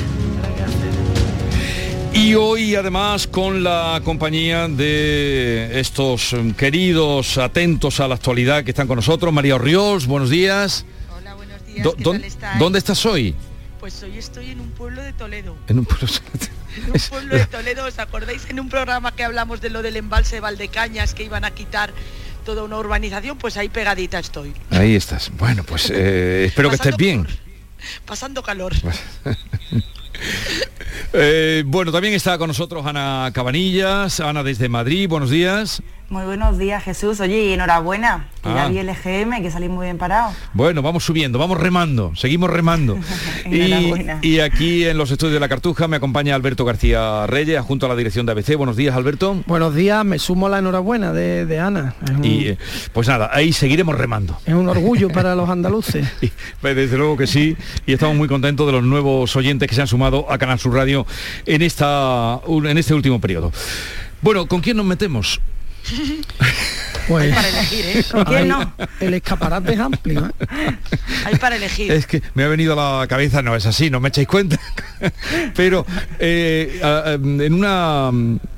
Y hoy además con la compañía de estos queridos atentos a la actualidad que están con nosotros, María Ríos, buenos días. Hola, buenos días. ¿qué tal estáis? ¿Dónde estás hoy? Pues hoy estoy en un pueblo de Toledo. En un pueblo, en un pueblo de Toledo, ¿os acordáis en un programa que hablamos de lo del embalse de Valdecañas que iban a quitar toda una urbanización? Pues ahí pegadita estoy. Ahí estás. Bueno, pues eh, espero que estés bien. Pasando calor. Eh, bueno, también está con nosotros Ana Cabanillas, Ana desde Madrid, buenos días. Muy buenos días, Jesús. Oye, y enhorabuena. Que ya Ah. vi el EGM, que salí muy bien parado. Bueno, vamos subiendo, vamos remando, seguimos remando. y, aquí en los estudios de la Cartuja me acompaña Alberto García Reyes, junto a la dirección de ABC. Buenos días, Alberto. Buenos días, me sumo a la enhorabuena de, de Ana. Un, Y eh, pues nada, ahí seguiremos remando. es un orgullo para los andaluces. Pues desde luego que sí, y estamos muy contentos de los nuevos oyentes que se han sumado a Canal Sur Radio en, esta, en este último periodo. Bueno, ¿con quién nos metemos? Pues, Hay para elegir, ¿eh? ¿Con quién no? El escaparate es amplio. ¿eh? Hay para elegir. Es que me ha venido a la cabeza, no es así, no me echáis cuenta. Pero eh, a- a- en una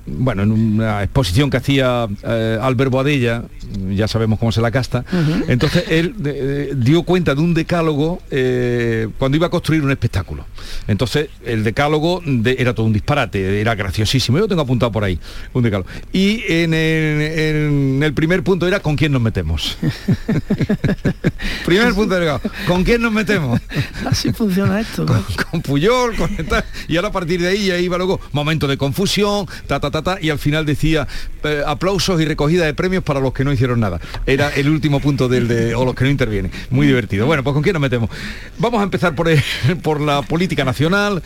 bueno, en una exposición que hacía eh, Albert Boadella, ya sabemos cómo se la casta, entonces él eh, dio cuenta de un decálogo eh, cuando iba a construir un espectáculo. Entonces el decálogo de- era todo un disparate, era graciosísimo. Yo lo tengo apuntado por ahí, un decálogo. Y en el, en el primer punto era con quién nos metemos. primer punto ¿con quién nos metemos? Así funciona esto. ¿no? con Puyol, con tal, y ahora a partir de ahí ya iba luego momento de confusión, ta ta ta y al final decía eh, aplausos y recogida de premios para los que no hicieron nada. Era el último punto del de o los que no intervienen. Muy divertido. Bueno, pues con quién nos metemos. Vamos a empezar por, el- por la política nacional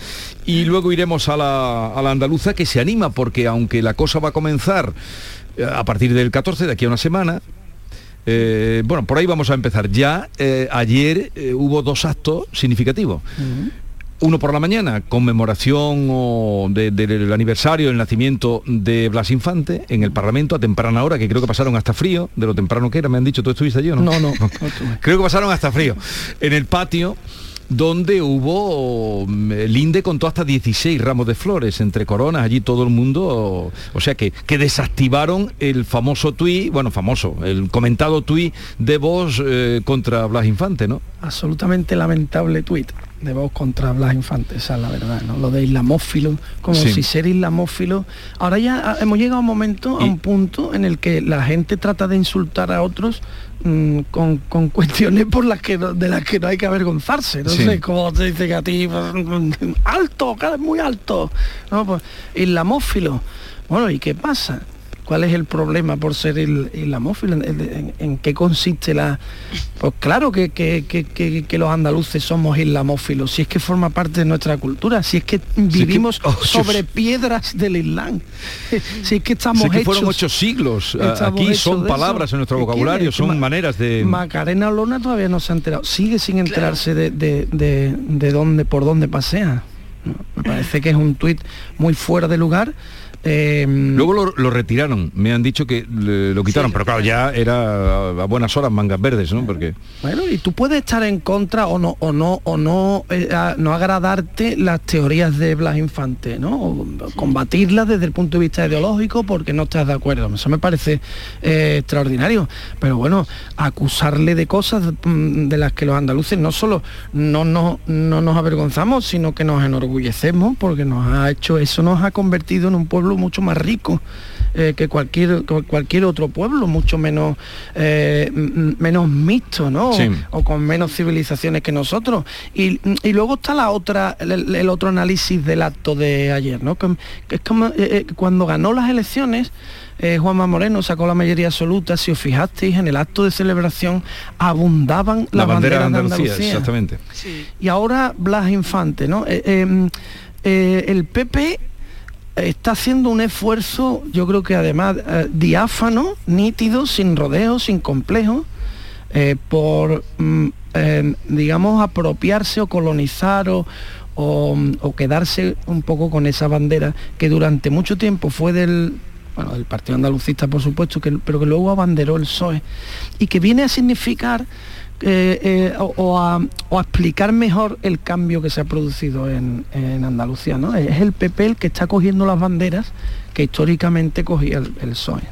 y luego iremos a la, a la andaluza que se anima porque aunque la cosa va a comenzar eh, a partir del 14 de aquí a una semana, eh, bueno, por ahí vamos a empezar. Ya ayer hubo dos actos significativos. Uno por la mañana, conmemoración o de- del aniversario del nacimiento de Blas Infante en el Parlamento a temprana hora, que creo que pasaron hasta frío, de lo temprano que era, me han dicho, ¿tú estuviste allí o no? No, no. creo que pasaron hasta frío. En el patio donde hubo mm, linde contó hasta 16 ramos de flores entre coronas, allí todo el mundo, o, sea que, que desactivaron el famoso tuit, bueno, famoso, el comentado tuit de Vox eh, contra Blas Infante, ¿no? absolutamente lamentable tuit de Vox contra Blas Infante, esa es la verdad, ¿no? Lo de islamófilo, como Sí. si ser islamófilo. Ahora ya hemos llegado a un momento, a un punto en el que la gente trata de insultar a otros mm, con, con cuestiones por las que no- de las que no hay que avergonzarse. No Sí. sé, como te dice que a ti alto, cada vez muy alto. ¿no? Pues, islamófilo. Bueno, ¿y qué pasa? ¿Cuál es el problema por ser il- islamófilo? ¿En, en- en qué consiste la...? Pues claro que, que- que- que- que los andaluces somos islamófilos, si es que forma parte de nuestra cultura, si es que vivimos oh, sobre piedras del Islam, si es que estamos Sé que hechos... fueron ocho siglos. Aquí son palabras eso. en nuestro ¿Qué vocabulario, son Ma- maneras de... Macarena Olona todavía no se ha enterado, sigue sin enterarse de, de, de- de dónde, por dónde pasea. Me parece que es un tuit muy fuera de lugar. Eh, Luego lo, lo retiraron, me han dicho que le- lo quitaron, pero claro, ya era a, buenas horas mangas verdes, ¿no? Porque Bueno, y tú puedes estar en contra o no, o no, o no, eh, a- no agradarte las teorías de Blas Infante, ¿no? O combatirlas desde el punto de vista ideológico porque no estás de acuerdo. Eso me parece eh, extraordinario. Pero bueno, acusarle de cosas mm, de las que los andaluces no solo no, no, no nos avergonzamos, sino que nos enorgullecemos porque nos ha hecho, eso nos ha convertido en un pueblo mucho más rico eh, que cualquier cu- cualquier otro pueblo, mucho menos eh, menos mixto, ¿no? Sí. O con menos civilizaciones que nosotros. Y, y luego está la otra, el, el otro análisis del acto de ayer, ¿no? Que, que es como eh, cuando ganó las elecciones. eh, Juanma Moreno sacó la mayoría absoluta, si os fijasteis, en el acto de celebración abundaban la las bandera de banderas Andalucía, exactamente. y ahora Blas Infante, ¿no? Eh, eh, eh, el PP está haciendo un esfuerzo, yo creo que además eh, diáfano, nítido, sin rodeos, sin complejos, eh, por, mm, eh, digamos, apropiarse o colonizar o, o, quedarse un poco con esa bandera que durante mucho tiempo fue del, bueno, del Partido Andalucista, por supuesto, que, pero que luego abanderó el PSOE y que viene a significar eh, eh, o, a, o explicar mejor el cambio que se ha producido en, en Andalucía. ¿no? Es el PP el que está cogiendo las banderas que históricamente cogía el, el PSOE.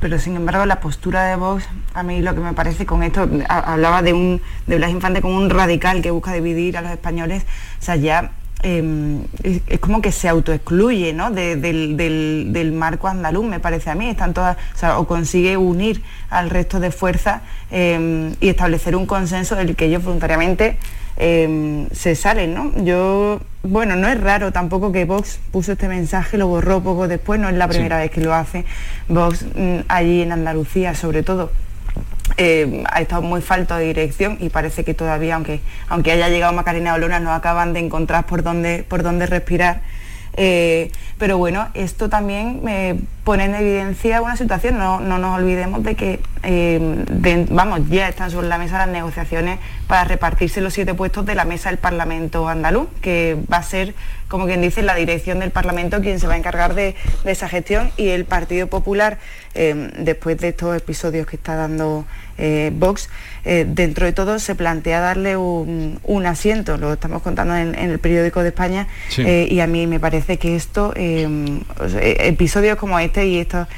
pero sin embargo la postura de Vox, a mí lo que me parece con esto, hablaba de un de Blas Infante como un radical que busca dividir a los españoles, o sea, ya eh, es, es como que se autoexcluye ¿no? de- del, del- del marco andaluz, me parece a mí, están todas, o, sea, o consigue unir al resto de fuerzas eh, y establecer un consenso del que ellos voluntariamente eh, se salen, ¿no? Yo, bueno, no es raro tampoco que Vox puso este mensaje, lo borró poco después, no es la primera vez que lo hace. Vox mm, allí en Andalucía, sobre todo, eh, ha estado muy falto de dirección y parece que todavía, aunque, aunque haya llegado Macarena Olona, no acaban de encontrar por dónde, por dónde respirar. Eh, pero bueno, esto también me pone en evidencia una situación, no, no nos olvidemos de que eh, vamos, ya están sobre la mesa las negociaciones para repartirse los siete puestos de la mesa del Parlamento andaluz, que va a ser, como quien dice, la dirección del Parlamento quien se va a encargar de, esa gestión y el Partido Popular, eh, después de estos episodios que está dando eh, Vox, dentro de todo se plantea darle un, asiento, lo estamos contando en, el periódico de España, y a mí me parece que esto, episodios como este y estos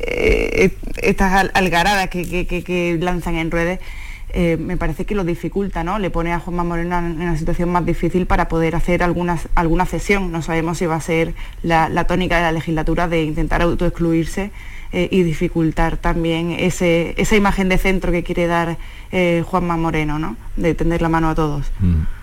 eh, estas algaradas que, lanzan en redes, eh, me parece que lo dificulta, ¿no? Le pone a Juanma Moreno en una situación más difícil para poder hacer alguna, alguna cesión. No sabemos si va a ser la, tónica de la legislatura de intentar autoexcluirse eh, y dificultar también esa imagen de centro que quiere dar Juanma Moreno, ¿no? De tender la mano a todos. Mm.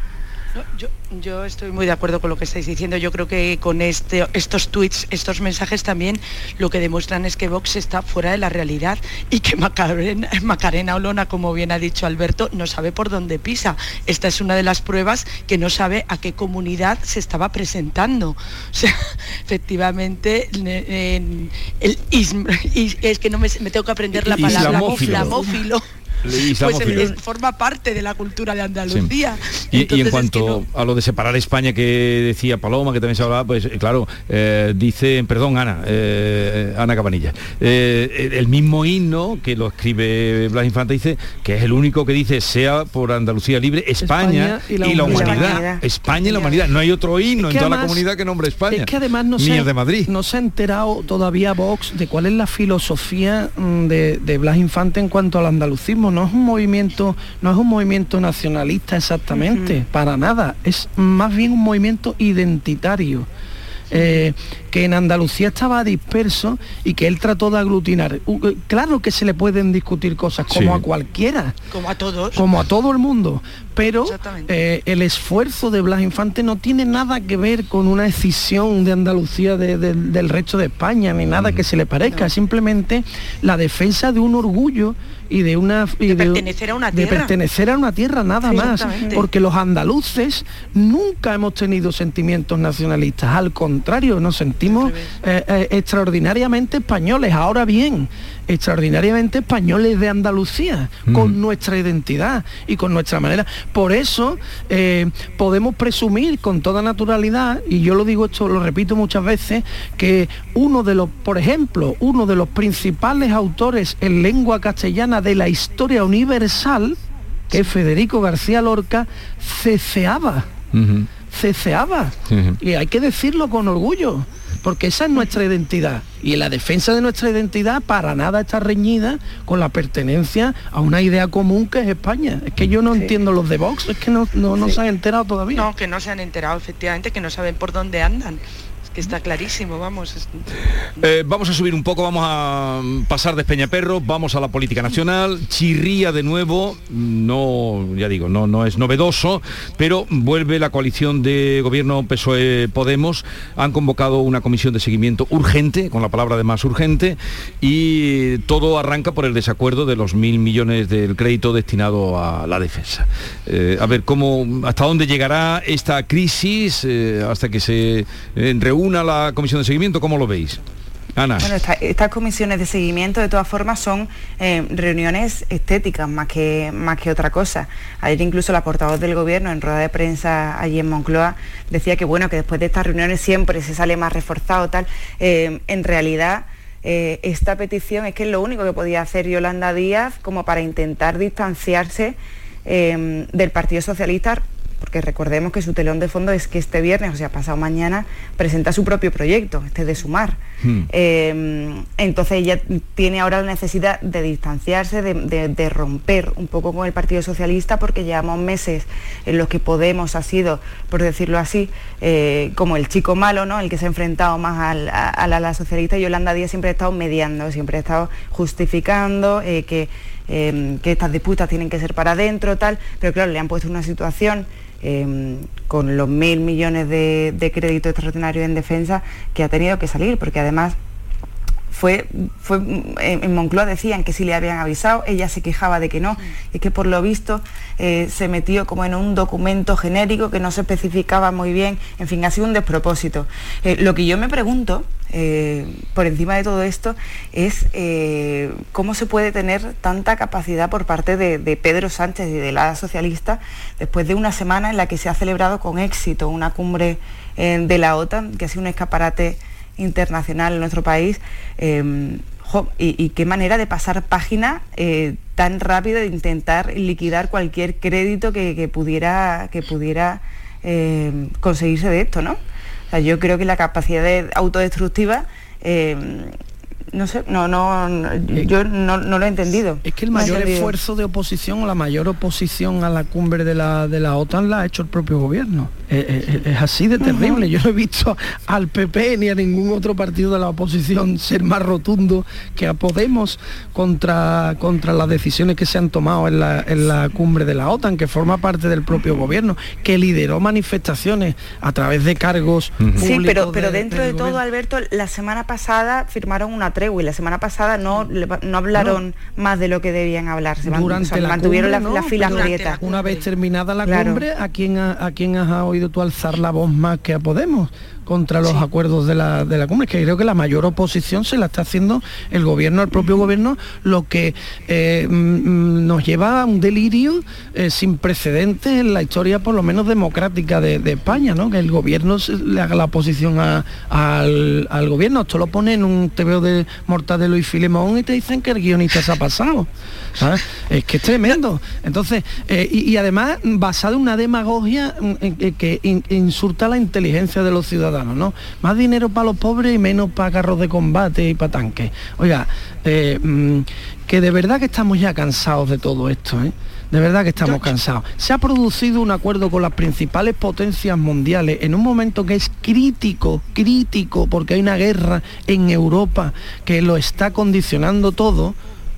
Yo, estoy muy de acuerdo con lo que estáis diciendo. Yo creo que con este, estos tweets, estos mensajes también lo que demuestran es que Vox está fuera de la realidad y que Macarena, Macarena Olona, como bien ha dicho Alberto, no sabe por dónde pisa. Esta es una de las pruebas que no sabe a qué comunidad se estaba presentando. O sea, efectivamente, el es que no me, tengo que aprender la palabra islamófilo pues forma parte de la cultura de Andalucía. Y, en cuanto a lo de separar España que decía Paloma, que también se hablaba, pues eh, claro, eh, dice, perdón Ana, eh, Ana Cabanilla, el mismo himno que lo escribe Blas Infante dice que es el único que dice sea por Andalucía libre España, y, la, humanidad. España y la humanidad. No hay otro himno en toda la comunidad que nombre España. Es que además no se, de Madrid. no se ha enterado todavía Vox de cuál es la filosofía mm, de, de Blas Infante en cuanto al andalucismo no es un movimiento, no es un movimiento nacionalista exactamente, para nada, es más bien un movimiento identitario. Eh, que en Andalucía estaba disperso y que él trató de aglutinar. Eh, claro que se le pueden discutir cosas como a cualquiera. Como a todos. Como a todo el mundo. Pero eh, el esfuerzo de Blas Infante no tiene nada que ver con una decisión de Andalucía del resto de España, ni nada que se le parezca. Simplemente la defensa de un orgullo y de una de, pertenecer a una tierra. de pertenecer a una tierra nada más. porque los andaluces nunca hemos tenido sentimientos nacionalistas. Al contrario nos sentimos eh, eh, extraordinariamente españoles. Ahora bien extraordinariamente españoles de Andalucía, con nuestra identidad y con nuestra manera. Por eso eh, podemos presumir con toda naturalidad, y yo lo digo esto, lo repito muchas veces, que uno de los, por ejemplo, uno de los principales autores en lengua castellana de la historia universal, que es Federico García Lorca, ceceaba. Ceceaba. Y hay que decirlo con orgullo porque esa es nuestra identidad. Y la defensa de nuestra identidad para nada está reñida con la pertenencia a una idea común que es España. Es que yo no entiendo los de Vox, es que no, no, se han enterado todavía. No, que no se han enterado, efectivamente, que no saben por dónde andan está clarísimo, vamos. Eh, vamos a subir un poco, vamos a pasar de Peñaperro, vamos a la política nacional, chirría de nuevo, no, ya digo, no, no es novedoso, pero vuelve la coalición de gobierno PSOE-Podemos, han convocado una comisión de seguimiento urgente, con la palabra de más urgente, y todo arranca por el desacuerdo de los mil millones del crédito destinado a la defensa. Eh, a ver, ¿cómo, ¿hasta dónde llegará esta crisis eh, hasta que se reúne una la comisión de seguimiento? ¿Cómo lo veis? Ana. Bueno, estas comisiones de seguimiento de todas formas son eh, reuniones estéticas más que, más que otra cosa. Ayer incluso la portavoz del gobierno en rueda de prensa allí en Moncloa decía que bueno, que después de estas reuniones siempre se sale más reforzado tal. Eh, en realidad eh, esta petición es que es lo único que podía hacer Yolanda Díaz como para intentar distanciarse del Partido Socialista porque recordemos que su telón de fondo es que este viernes, o sea, pasado mañana, presenta su propio proyecto, este de sumar. Hmm. Eh, entonces ella tiene ahora la necesidad de distanciarse, de, romper un poco con el Partido Socialista, porque llevamos meses en los que Podemos ha sido, por decirlo así, eh, como el chico malo, ¿no? El que se ha enfrentado más al, a, la, socialista y Yolanda Díaz siempre ha estado mediando, siempre ha estado justificando eh, que, que estas disputas tienen que ser para adentro, tal, pero claro, le han puesto una situación Em, con los mil millones de, crédito extraordinario en defensa que ha tenido que salir, porque además fue, fue en Moncloa decían que sí le habían avisado, ella se quejaba de que no, y que por lo visto eh, se metió como en un documento genérico que no se especificaba muy bien, en fin, ha sido un despropósito. Eh, lo que yo me pregunto, eh, por encima de todo esto, es cómo se puede tener tanta capacidad por parte de, de Pedro Sánchez y de la socialista después de una semana en la que se ha celebrado con éxito una cumbre de la OTAN, que ha sido un escaparate internacional en nuestro país. Em, y, qué manera de pasar página eh, tan rápido de intentar liquidar cualquier crédito que, pudiera, que pudiera em, conseguirse de esto, ¿no? yo creo que la capacidad de autodestructiva em, no sé, no, no, yo no, lo he entendido. Es que el mayor esfuerzo de oposición o la mayor oposición a la cumbre de la, de la OTAN la ha hecho el propio gobierno. Es, así de terrible. Yo no he visto al PP ni a ningún otro partido de la oposición ser más rotundo que a Podemos contra, contra las decisiones que se han tomado en la, en la cumbre de la OTAN, que forma parte del propio gobierno, que lideró manifestaciones a través de cargos. Sí, pero, pero dentro de, todo, Alberto, la semana pasada firmaron una tregua y la semana pasada no, no hablaron más de lo que debían hablar. Se Durante mantuvieron las la filas Una vez terminada la cumbre, ¿a quién, a, a quién has oído tú alzar la voz más que a Podemos? Contra los acuerdos de la, de la cumbre, que creo que la mayor oposición se la está haciendo el gobierno, el propio gobierno, lo que eh, mm, mm, nos lleva a un delirio eh, sin precedentes en la historia, por lo menos democrática de, España, ¿no? que el gobierno le haga la oposición al, gobierno. Esto lo pone en un TVO de Mortadelo y Filemón y te dicen que el guionista se ha pasado. Es que es tremendo. Entonces, eh, y, además basado en una demagogia mm, que insulta la inteligencia de los ciudadanos ¿no? Más dinero para los pobres y menos para carros de combate y para tanques. Oiga, eh, mm, que de verdad que estamos ya cansados de todo esto, ¿eh? De verdad que estamos cansados. Se ha producido un acuerdo con las principales potencias mundiales en un momento que es crítico, crítico, porque hay una guerra en Europa que lo está condicionando todo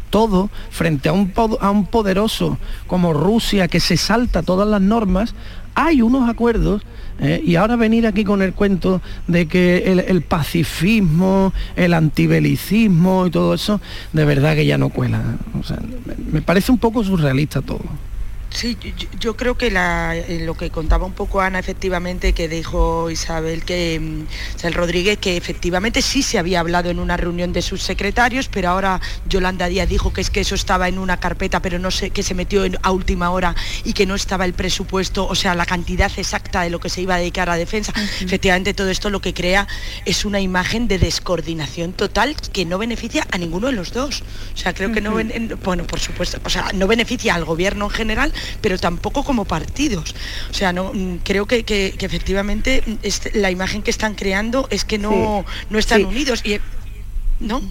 todo frente a un, a un poderoso como Rusia que se salta todas las normas, hay unos acuerdos ¿eh? y ahora venir aquí con el cuento de que el, pacifismo, el antibelicismo y todo eso, de verdad que ya no cuela. me parece un poco surrealista todo. Sí, yo, creo que eh, lo que contaba un poco Ana, efectivamente, que dijo Isabel, que mm, el Rodríguez, que efectivamente sí se había hablado en una reunión de sus secretarios, pero ahora Yolanda Díaz dijo que es que eso estaba en una carpeta, pero no sé, que se metió a última hora y que no estaba el presupuesto, o sea, la cantidad exacta de lo que se iba a dedicar a defensa. Efectivamente, todo esto lo que crea es una imagen de descoordinación total que no beneficia a ninguno de los dos. O sea, creo que no, bueno, por supuesto, o sea, no beneficia al gobierno en general, pero tampoco como partidos. O sea, no mm, creo que, efectivamente mm, la imagen que están creando es que no, no están unidos. Y, ¿No?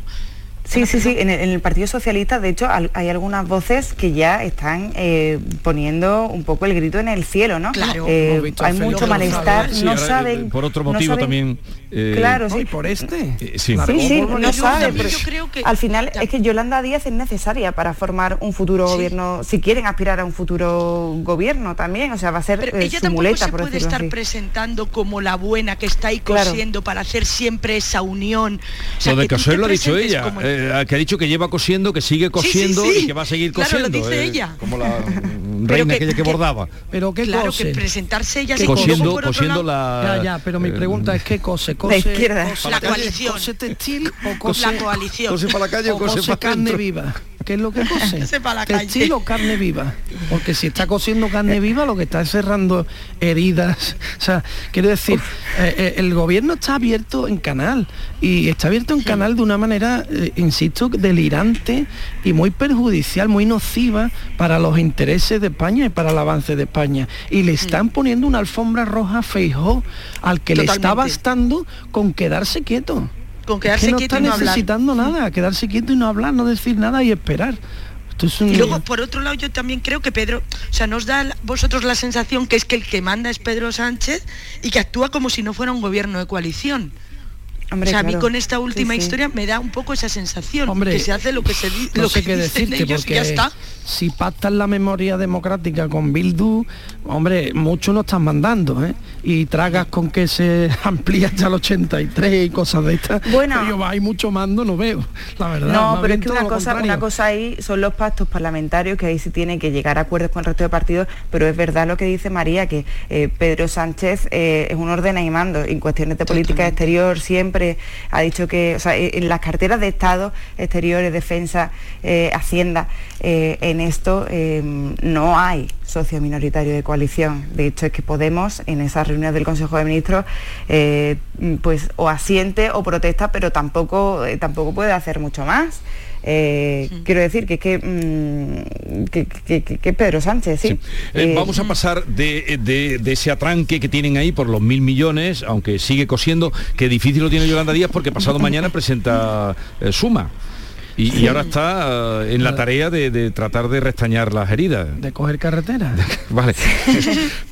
Sí, sí, sí. En el, Partido Socialista, de hecho, hay algunas voces que ya están eh, poniendo un poco el grito en el cielo, ¿no? Claro. Eh, hay mucho malestar. no saben. Por otro motivo también. Eh, claro, sí. por este. sí, sí, no saben. Al final es que Yolanda Díaz es necesaria para formar un futuro gobierno, si quieren aspirar a un futuro gobierno también. O sea, va a ser ella su muleta, se puede estar presentando como la buena que está ahí cosiendo para hacer siempre esa unión. lo de lo ha dicho ella. Eh, que ha dicho que lleva cosiendo, que sigue cosiendo y que va a seguir cosiendo. Claro, lo dice eh, ella. Como la reina aquella que, bordaba. Pero qué claro, que presentarse ella cosiendo, cosiendo la. Ya, ya, pero mi eh, pregunta es qué cose, cose, la izquierda. la coalición. Cose textil o cose la coalición. Cose para la calle o cose, para carne viva. ¿Qué es lo que cose? Textil o carne viva. Porque si está cosiendo carne viva, lo que está es cerrando heridas. O sea, quiero decir, el gobierno está abierto en canal y está abierto en canal de una manera, insisto, delirante y muy perjudicial, muy nociva para los intereses de España y para el avance de España. Y le están mm. poniendo una alfombra roja feijó al que le está bastando con quedarse quieto. Con quedarse no quieto está necesitando nada, quedarse quieto y no hablar, no decir nada y esperar. Y luego, por otro lado, yo también creo que Pedro, o sea, nos da vosotros la sensación que es que el que manda es Pedro Sánchez y que actúa como si no fuera un gobierno de coalición. O sea, a mí con esta última historia me da un poco esa sensación, Hombre, que se hace lo que se dice, no lo sé que qué dicen decirte, ellos y porque ya está. si pactan la memoria democrática con Bildu, hombre, mucho no están mandando, ¿eh? Y tragas con que se amplía hasta el 83 y cosas de estas. Bueno. Pero yo hay mucho mando, no veo, la verdad. No, pero es que una cosa, una cosa ahí son los pactos parlamentarios, que ahí se tiene que llegar a acuerdos con el resto de partidos, pero es verdad lo que dice María, que eh, Pedro Sánchez eh, es un orden y mando en cuestiones de política exterior, siempre ha dicho que, o sea, en las carteras de Estado, exteriores, defensa, eh, Hacienda, eh, en esto eh, no hay socio minoritario de coalición. De hecho, es que Podemos, en esas reuniones del Consejo de Ministros, eh, pues o asiente o protesta, pero tampoco, tampoco puede hacer mucho más. Eh, Quiero decir que es que, mm, que, que- que- Pedro Sánchez, sí. Eh, Eh, vamos a pasar de, de- de ese atranque que tienen ahí por los mil millones, aunque sigue cosiendo, que difícil lo tiene Yolanda Díaz porque pasado mañana presenta eh, Suma. Y, y ahora está eh, en la tarea de, de tratar de restañar las heridas. De coger carretera. Vale.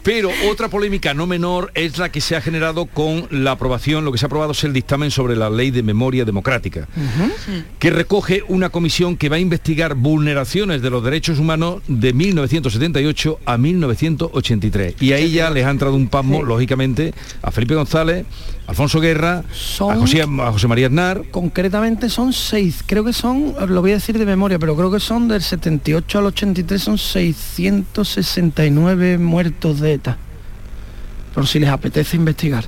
Pero otra polémica no menor es la que se ha generado con la aprobación, lo que se ha aprobado es el dictamen sobre la ley de memoria democrática, que recoge una comisión que va a investigar vulneraciones de los derechos humanos de 1978 a 1983. Y ahí ya les ha entrado un pasmo, lógicamente, a Felipe González, Alfonso Guerra, a José, a José María Aznar, Concretamente son seis, creo que son, lo voy a decir de memoria, pero creo que son del 78 al 83 son 669 muertos de ETA. Por si les apetece investigar.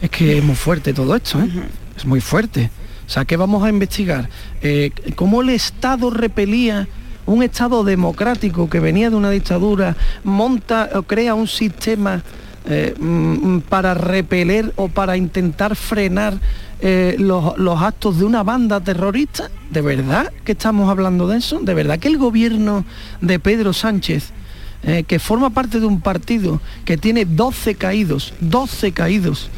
Es que es muy fuerte todo esto, ¿eh? Es muy fuerte. O sea, ¿qué vamos a investigar? Eh, ¿Cómo el Estado repelía un Estado democrático que venía de una dictadura, monta o crea un sistema eh, mm, para repeler o para intentar frenar eh, los, los actos de una banda terrorista? ¿De verdad que estamos hablando de eso? ¿De verdad que el gobierno de Pedro Sánchez, eh, que forma parte de un partido que tiene 12 caídos, 12 caídos,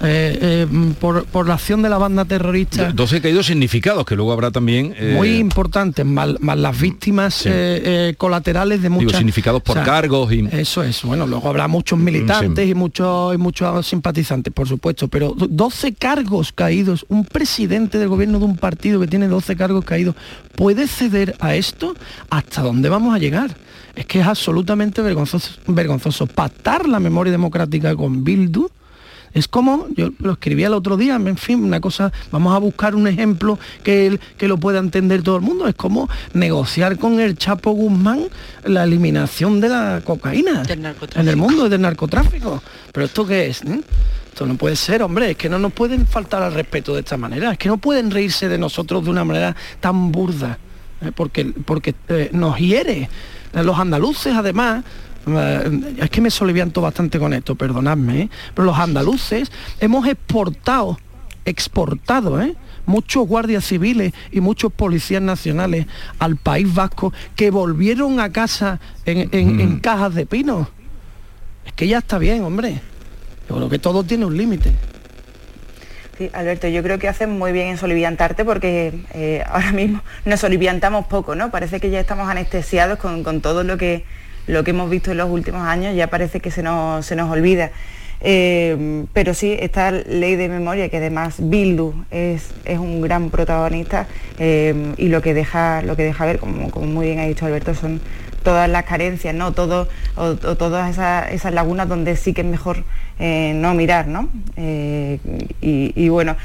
eh, eh, por, por la acción de la banda terrorista 12 caídos significados, que luego habrá también... eh, muy importantes, más, más las víctimas colaterales de digo, muchas... significados por o sea, cargos y... Eso es, bueno, luego habrá muchos militantes Sí. y muchos y muchos simpatizantes, por supuesto, pero 12 cargos caídos, un presidente del gobierno de un partido que tiene 12 cargos caídos, ¿puede ceder a esto? ¿Hasta dónde vamos a llegar? Es que es absolutamente vergonzoso, vergonzoso. Pactar la memoria democrática con Bildu, es como, yo lo escribí el otro día, en fin, una cosa, vamos a buscar un ejemplo que, que lo pueda entender todo el mundo, es como negociar con el Chapo Guzmán la eliminación de la cocaína en el mundo del narcotráfico. Pero esto qué es? eh? Esto no puede ser, hombre, es que no nos pueden faltar al respeto de esta manera, es que no pueden reírse de nosotros de una manera tan burda, eh, porque, porque eh, nos hiere. Los andaluces, además, es que me solivianto bastante con esto, perdonadme, ¿eh? pero los andaluces hemos exportado, exportado, ¿eh? muchos guardias civiles y muchos policías nacionales al País Vasco que volvieron a casa en, en- en cajas de pino. Es que ya está bien, hombre. Yo creo que todo tiene un límite. Sí, Alberto, yo creo que haces muy bien en soliviantarte porque eh, ahora mismo nos soliviantamos poco, ¿no? Parece que ya estamos anestesiados con, con todo lo que, lo que hemos visto en los últimos años, ya parece que se nos, se nos olvida. Eh, pero sí, esta ley de memoria, que además Bildu es, es un gran protagonista eh, y lo que deja, lo que deja ver, como, como muy bien ha dicho Alberto, son todas las carencias, ¿no? Todo, o, todas esas, esas lagunas donde sí que es mejor eh, no mirar, ¿no? Y, y bueno,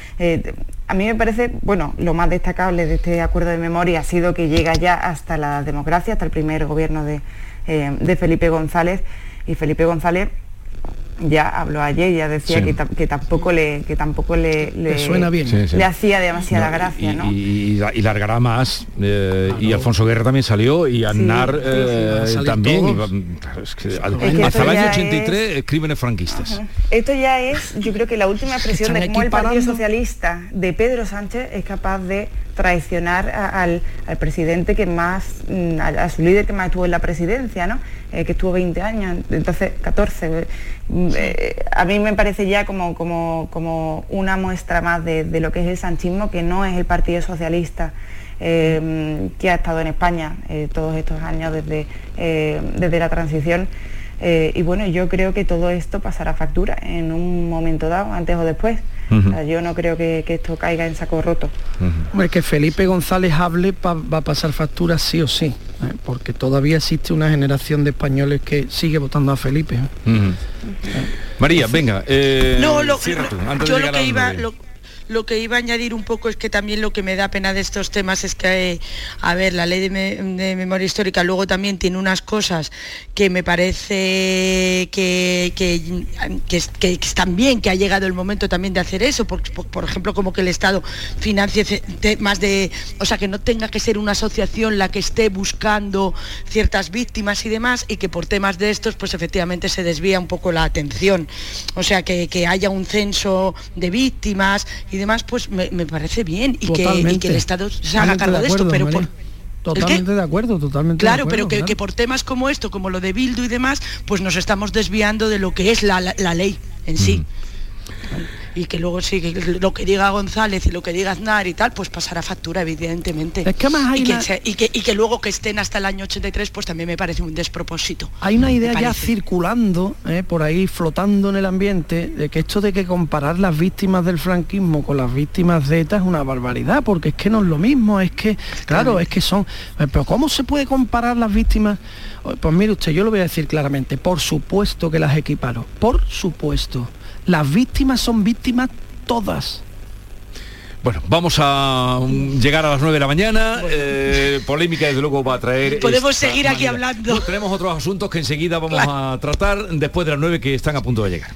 a mí me parece, bueno, lo más destacable de este acuerdo de memoria ha sido que llega ya hasta la democracia, hasta el primer gobierno de, eh, de Felipe González. Y Felipe González ya habló ayer, ya decía Sí. que, que tampoco le que tampoco le, le, suena bien. Sí, sí. le hacía demasiada No, gracia, y, ¿no? y- y- y largará más. eh, y Alfonso Guerra también salió y Aznar eh, también. todos. y va- claro, es que al- Es que hasta el año ya 83, eh, crímenes franquistas. Esto ya es, yo creo que la última expresión de cómo el Partido. Socialista de Pedro Sánchez es capaz de traicionar a- al, al presidente que más, mm, a, a su líder que más estuvo en la presidencia, ¿no? Eh, que estuvo 20 años, entonces 14. Mm, eh, a mí me parece ya como, como, como una muestra más de, de lo que es el sanchismo, que no es el Partido Socialista eh, que ha estado en España eh, todos estos años desde, eh, desde la transición. Eh, y bueno, yo creo que todo esto pasará factura en un momento dado, antes o después. O sea, yo no creo que, que esto caiga en saco roto. Hombre, que Felipe González hable pa- va a pasar factura sí o sí, ¿eh? porque todavía existe una generación de españoles que sigue votando a Felipe. ¿eh? María, venga. eh, No, lo, tú, yo de lo que iba lo, lo que iba a añadir un poco es que también lo que me da pena de estos temas es que, a ver, la ley de, me- de memoria histórica luego también tiene unas cosas que me parece que, que, que es- que están bien, que ha llegado el momento también de hacer eso, por, por- ejemplo, como que el Estado financie más de, o sea, que no tenga que ser una asociación la que esté buscando ciertas víctimas y demás, y que por temas de estos, pues efectivamente se desvía un poco la atención. O sea, que, que haya un censo de víctimas y demás, pues me, me parece bien, y que, y Totalmente. que el Estado se haga cargo de de esto, pero por, Totalmente de acuerdo, totalmente de Claro, acuerdo, pero que, claro. que por temas como esto, como lo de Bildu y demás, pues nos estamos desviando de lo que es la, la- la ley en sí. Y que luego sí, que lo que diga González y lo que diga Aznar y tal, pues pasará factura, evidentemente. Es que además hay y, que una- se- y, que, y que luego que estén hasta el año 83, pues también me parece un despropósito. Hay una idea ya circulando, eh, por ahí flotando en el ambiente, de que esto de que comparar las víctimas del franquismo con las víctimas de ETA es una barbaridad, porque es que no es lo mismo, es que, claro, es que son... eh, Pero ¿cómo se puede comparar las víctimas? Pues mire usted, yo lo voy a decir claramente, por supuesto que las equiparo, por supuesto. Las víctimas son víctimas todas. Bueno, vamos a um, llegar a las 9 de la mañana. eh, polémica, desde luego, va a traer. Podemos seguir aquí hablando. Tenemos otros asuntos que enseguida vamos a tratar después de las 9 que están a punto de llegar.